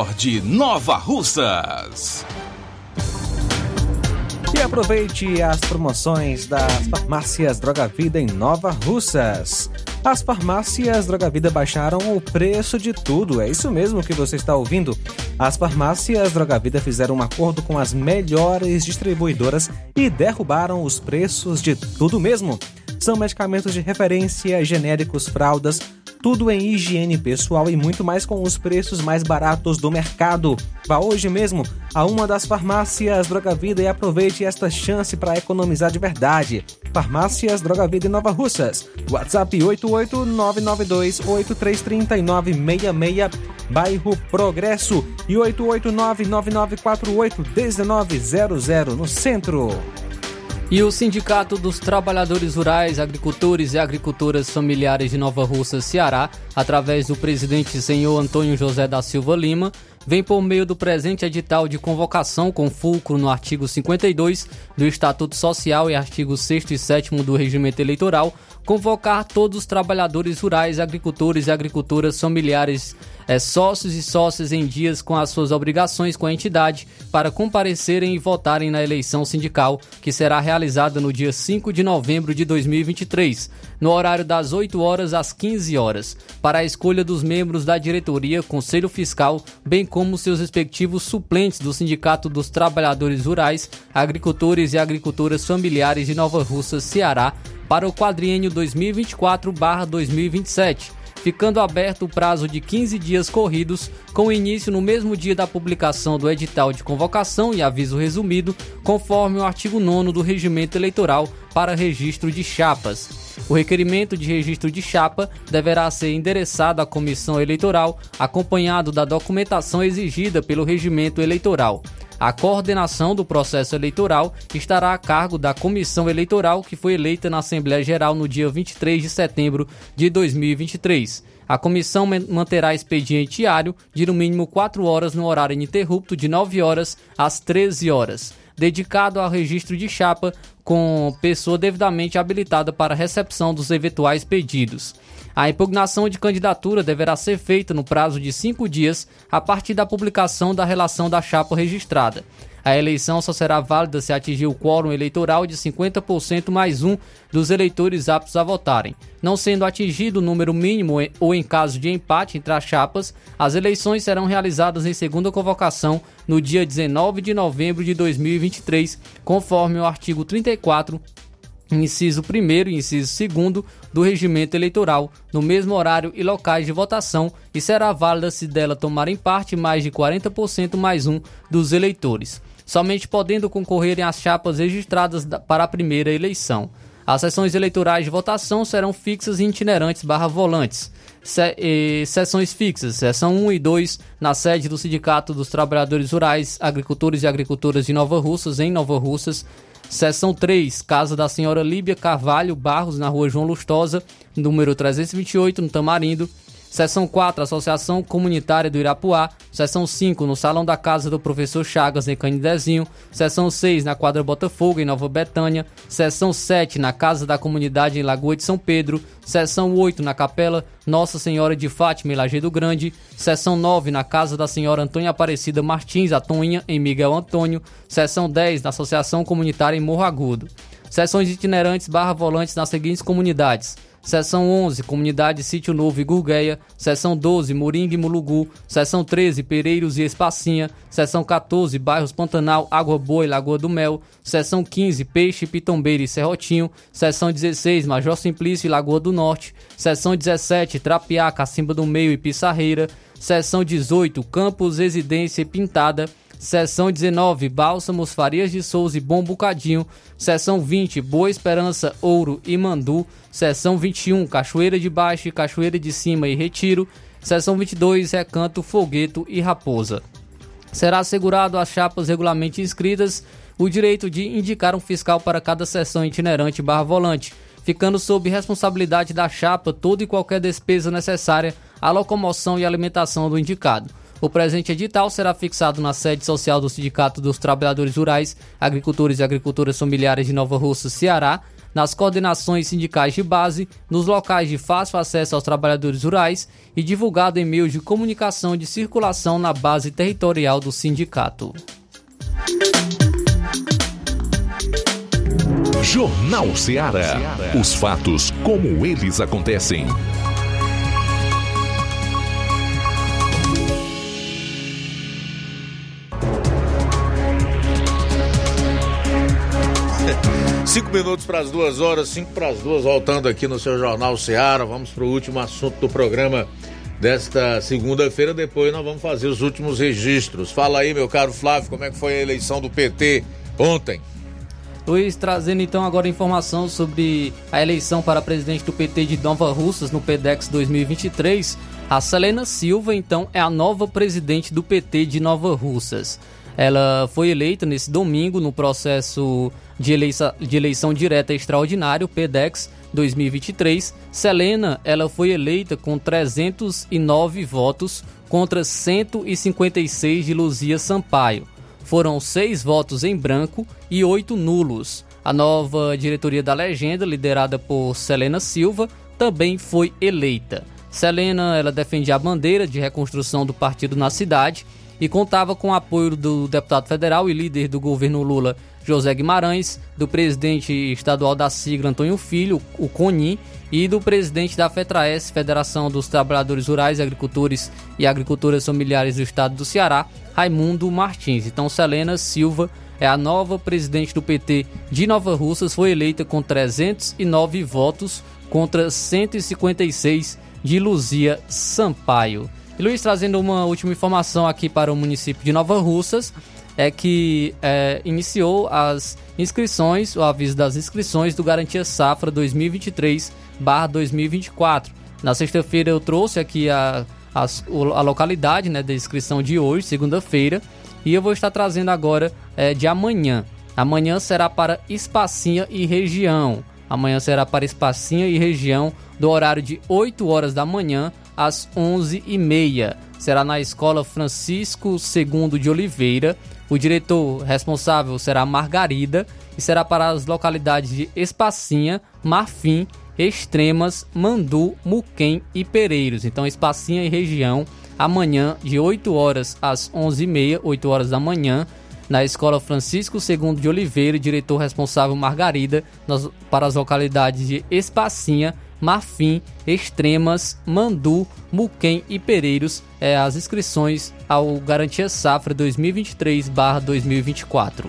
Nord Nova Russas. E aproveite as promoções das farmácias Droga Vida em Nova Russas. As farmácias Droga Vida baixaram o preço de tudo, é isso mesmo que você está ouvindo. As farmácias Droga Vida fizeram um acordo com as melhores distribuidoras e derrubaram os preços de tudo mesmo. São medicamentos de referência, genéricos, fraldas, tudo em higiene pessoal e muito mais com os preços mais baratos do mercado. Vá hoje mesmo a uma das farmácias Droga Vida e aproveite esta chance para economizar de verdade. Farmácias Droga Vida em Nova Russas. WhatsApp 88992833966, bairro Progresso e 88999481900 no centro. E o Sindicato dos Trabalhadores Rurais, Agricultores e Agricultoras Familiares de Nova Russa, Ceará, através do presidente senhor Antônio José da Silva Lima, vem por meio do presente edital de convocação com fulcro no artigo 52 do Estatuto Social e artigo 6 e 7 do Regimento Eleitoral, convocar todos os trabalhadores rurais, agricultores e agricultoras familiares, é, sócios e sócias em dias com as suas obrigações com a entidade para comparecerem e votarem na eleição sindical, que será realizada no dia 5 de novembro de 2023, no horário das 8 horas às 15 horas, para a escolha dos membros da diretoria, conselho fiscal, bem como seus respectivos suplentes do Sindicato dos Trabalhadores Rurais, Agricultores e Agricultoras Familiares de Nova Russa, Ceará, para o quadriênio 2024-2027, ficando aberto o prazo de 15 dias corridos, com início no mesmo dia da publicação do edital de convocação e aviso resumido, conforme o artigo 9 do Regimento Eleitoral para registro de chapas. O requerimento de registro de chapa deverá ser endereçado à Comissão Eleitoral, acompanhado da documentação exigida pelo Regimento Eleitoral. A coordenação do processo eleitoral estará a cargo da comissão eleitoral que foi eleita na Assembleia Geral no dia 23 de setembro de 2023. A comissão manterá expediente diário de no mínimo 4 horas no horário ininterrupto de 9 horas às 13 horas, dedicado ao registro de chapa com pessoa devidamente habilitada para recepção dos eventuais pedidos. A impugnação de candidatura deverá ser feita no prazo de cinco dias a partir da publicação da relação da chapa registrada. A eleição só será válida se atingir o quórum eleitoral de 50% mais um dos eleitores aptos a votarem. Não sendo atingido o número mínimo ou em caso de empate entre as chapas, as eleições serão realizadas em segunda convocação no dia 19 de novembro de 2023, conforme o artigo 34 inciso 1 e inciso 2 do regimento eleitoral, no mesmo horário e locais de votação, e será válida se dela tomarem parte mais de 40% mais um dos eleitores, somente podendo concorrerem as chapas registradas para a primeira eleição. As sessões eleitorais de votação serão fixas e itinerantes barra volantes. Se, sessões fixas, sessão 1 e 2, na sede do Sindicato dos Trabalhadores Rurais, Agricultores e Agricultoras de Nova Russas, em Nova Russas. Seção 3, Casa da Senhora Líbia Carvalho Barros, na rua João Lustosa, número 328, no Tamarindo. Seção 4, Associação Comunitária do Irapuá. Seção 5, no Salão da Casa do Professor Chagas, em Canidezinho. Seção 6, na Quadra Botafogo, em Nova Betânia. Seção 7, na Casa da Comunidade, em Lagoa de São Pedro. Seção 8, na Capela Nossa Senhora de Fátima, em Lajeado Grande. Seção 9, na Casa da Senhora Antônia Aparecida Martins, a Toinha, em Miguel Antônio. Seção 10, na Associação Comunitária, em Morro Agudo. Seções itinerantes barra volantes nas seguintes comunidades. Seção 11, Comunidade Sítio Novo e Gurgueia. Seção 12, Moringa e Mulugu. Seção 13, Pereiros e Espacinha. Seção 14, Bairros Pantanal, Água Boa e Lagoa do Mel. Seção 15, Peixe, Pitombeira e Serrotinho. Seção 16, Major Simplício e Lagoa do Norte. Seção 17, Trapiá, Cacimba do Meio e Pissarreira. Seção 18, Campos, Residência e Pintada. Seção 19, Bálsamos, Farias de Souza e Bom Bocadinho. Seção 20, Boa Esperança, Ouro e Mandu. Seção 21, Cachoeira de Baixo, Cachoeira de Cima e Retiro. Seção 22, Recanto, Fogueto e Raposa. Será assegurado às chapas regularmente inscritas o direito de indicar um fiscal para cada seção itinerante barra volante, ficando sob responsabilidade da chapa toda e qualquer despesa necessária à locomoção e alimentação do indicado. O presente edital será fixado na sede social do Sindicato dos Trabalhadores Rurais, Agricultores e Agricultoras Familiares de Nova Russa, Ceará, nas coordenações sindicais de base, nos locais de fácil acesso aos trabalhadores rurais e divulgado em meios de comunicação de circulação na base territorial do sindicato. Jornal Ceará. Os fatos como eles acontecem. Cinco minutos para as duas horas, cinco para as duas, voltando aqui no seu Jornal Seara. Vamos para o último assunto do programa desta segunda-feira. Depois nós vamos fazer os últimos registros. Fala aí, meu caro Flávio, como é que foi a eleição do PT ontem? Luiz, trazendo então agora informação sobre a eleição para presidente do PT de Nova Russas no PEDEX 2023. A Selena Silva, então, é a nova presidente do PT de Nova Russas. Ela foi eleita nesse domingo no processo de, eleição, de eleição direta extraordinário, PEDEX 2023. Selena, ela foi eleita com 309 votos contra 156 de Luzia Sampaio. Foram seis votos em branco e oito nulos. A nova diretoria da legenda, liderada por Selena Silva, também foi eleita. Selena, ela defendia a bandeira de reconstrução do partido na cidade e contava com o apoio do deputado federal e líder do governo Lula, José Guimarães, do presidente estadual da sigla Antônio Filho, o CONI, e do presidente da FETRAES, Federação dos Trabalhadores Rurais, Agricultores e Agricultoras Familiares do Estado do Ceará, Raimundo Martins. Então, Selena Silva é a nova presidente do PT de Nova Russas, foi eleita com 309 votos contra 156 de Luzia Sampaio. E Luiz, trazendo uma última informação aqui para o município de Nova Russas, é que é, iniciou as inscrições, o aviso das inscrições do Garantia Safra 2023-2024. Na sexta-feira eu trouxe aqui a, a, a localidade né, da inscrição de hoje, segunda-feira, e eu vou estar trazendo agora é, de amanhã. Amanhã será para Espacinha e região. Amanhã será para Espacinha e região, do horário de 8 horas da manhã às 11h30. Será na Escola Francisco II de Oliveira. O diretor responsável será Margarida e será para as localidades de Espacinha, Marfim, Extremas, Mandu, Muquem e Pereiros. Então, Espacinha e região, amanhã de 8 horas às 11h30, 8 horas da manhã, na Escola Francisco II de Oliveira, diretor responsável Margarida, nas, para as localidades de Espacinha, Marfim, Extremas, Mandu, Muquem e Pereiros é, as inscrições ao Garantia Safra 2023-2024.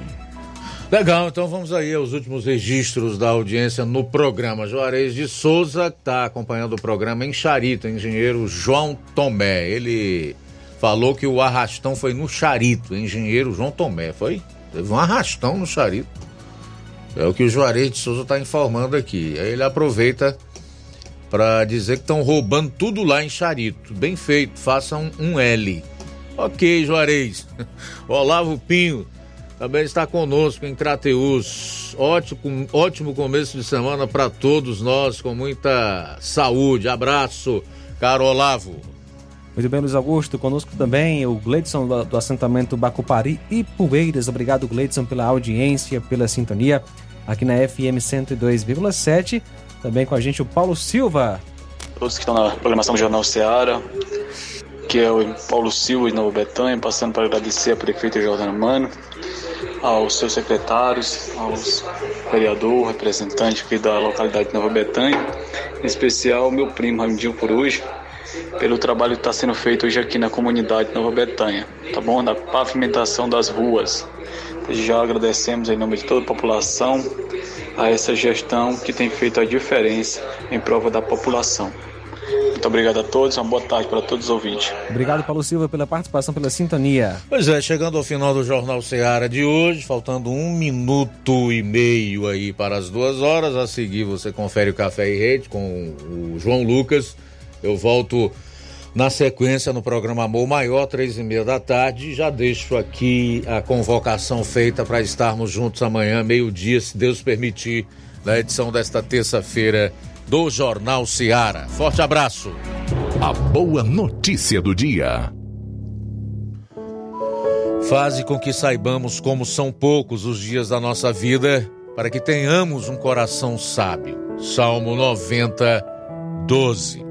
Legal, então vamos aí aos últimos registros da audiência no programa. Juarez de Souza está acompanhando o programa em Charito, engenheiro João Tomé. Ele falou que o arrastão foi no Charito, engenheiro João Tomé, foi? Teve um arrastão no Charito. É o que o Juarez de Souza está informando aqui. Aí ele aproveita para dizer que estão roubando tudo lá em Charito. Bem feito, façam um L. Ok, Juarez. Olavo Pinho também está conosco em Crateus. Ótimo, ótimo começo de semana para todos nós, com muita saúde. Abraço, caro Olavo. Muito bem, Luiz Augusto. Conosco também o Gleidson do, assentamento Bacupari e Poeiras. Obrigado, Gleidson, pela audiência, pela sintonia aqui na FM 102,7. Também com a gente o Paulo Silva. Todos que estão na programação do Jornal Seara, que é o Paulo Silva de Nova Betânia, passando para agradecer a prefeita Jordana Mano, aos seus secretários, aos vereador, representante aqui da localidade de Nova Betânia, em especial meu primo Ramidinho Coruja, pelo trabalho que está sendo feito hoje aqui na comunidade de Nova Betânia, tá bom? Da pavimentação das ruas. Já agradecemos em nome de toda a população a essa gestão que tem feito a diferença em prova da população. Muito obrigado a todos, uma boa tarde para todos os ouvintes. Obrigado, Paulo Silva, pela participação, pela sintonia. Pois é, chegando ao final do Jornal Seara de hoje, faltando um minuto e meio aí para as duas horas. A seguir você confere o Café e Rede com o João Lucas. Eu volto na sequência no programa Amor Maior, três e meia da tarde. Já deixo aqui a convocação feita para estarmos juntos amanhã, meio-dia, se Deus permitir, na edição desta terça-feira do Jornal Seara. Forte abraço. A boa notícia do dia. Faze com que saibamos como são poucos os dias da nossa vida, para que tenhamos um coração sábio. Salmo 90, 12.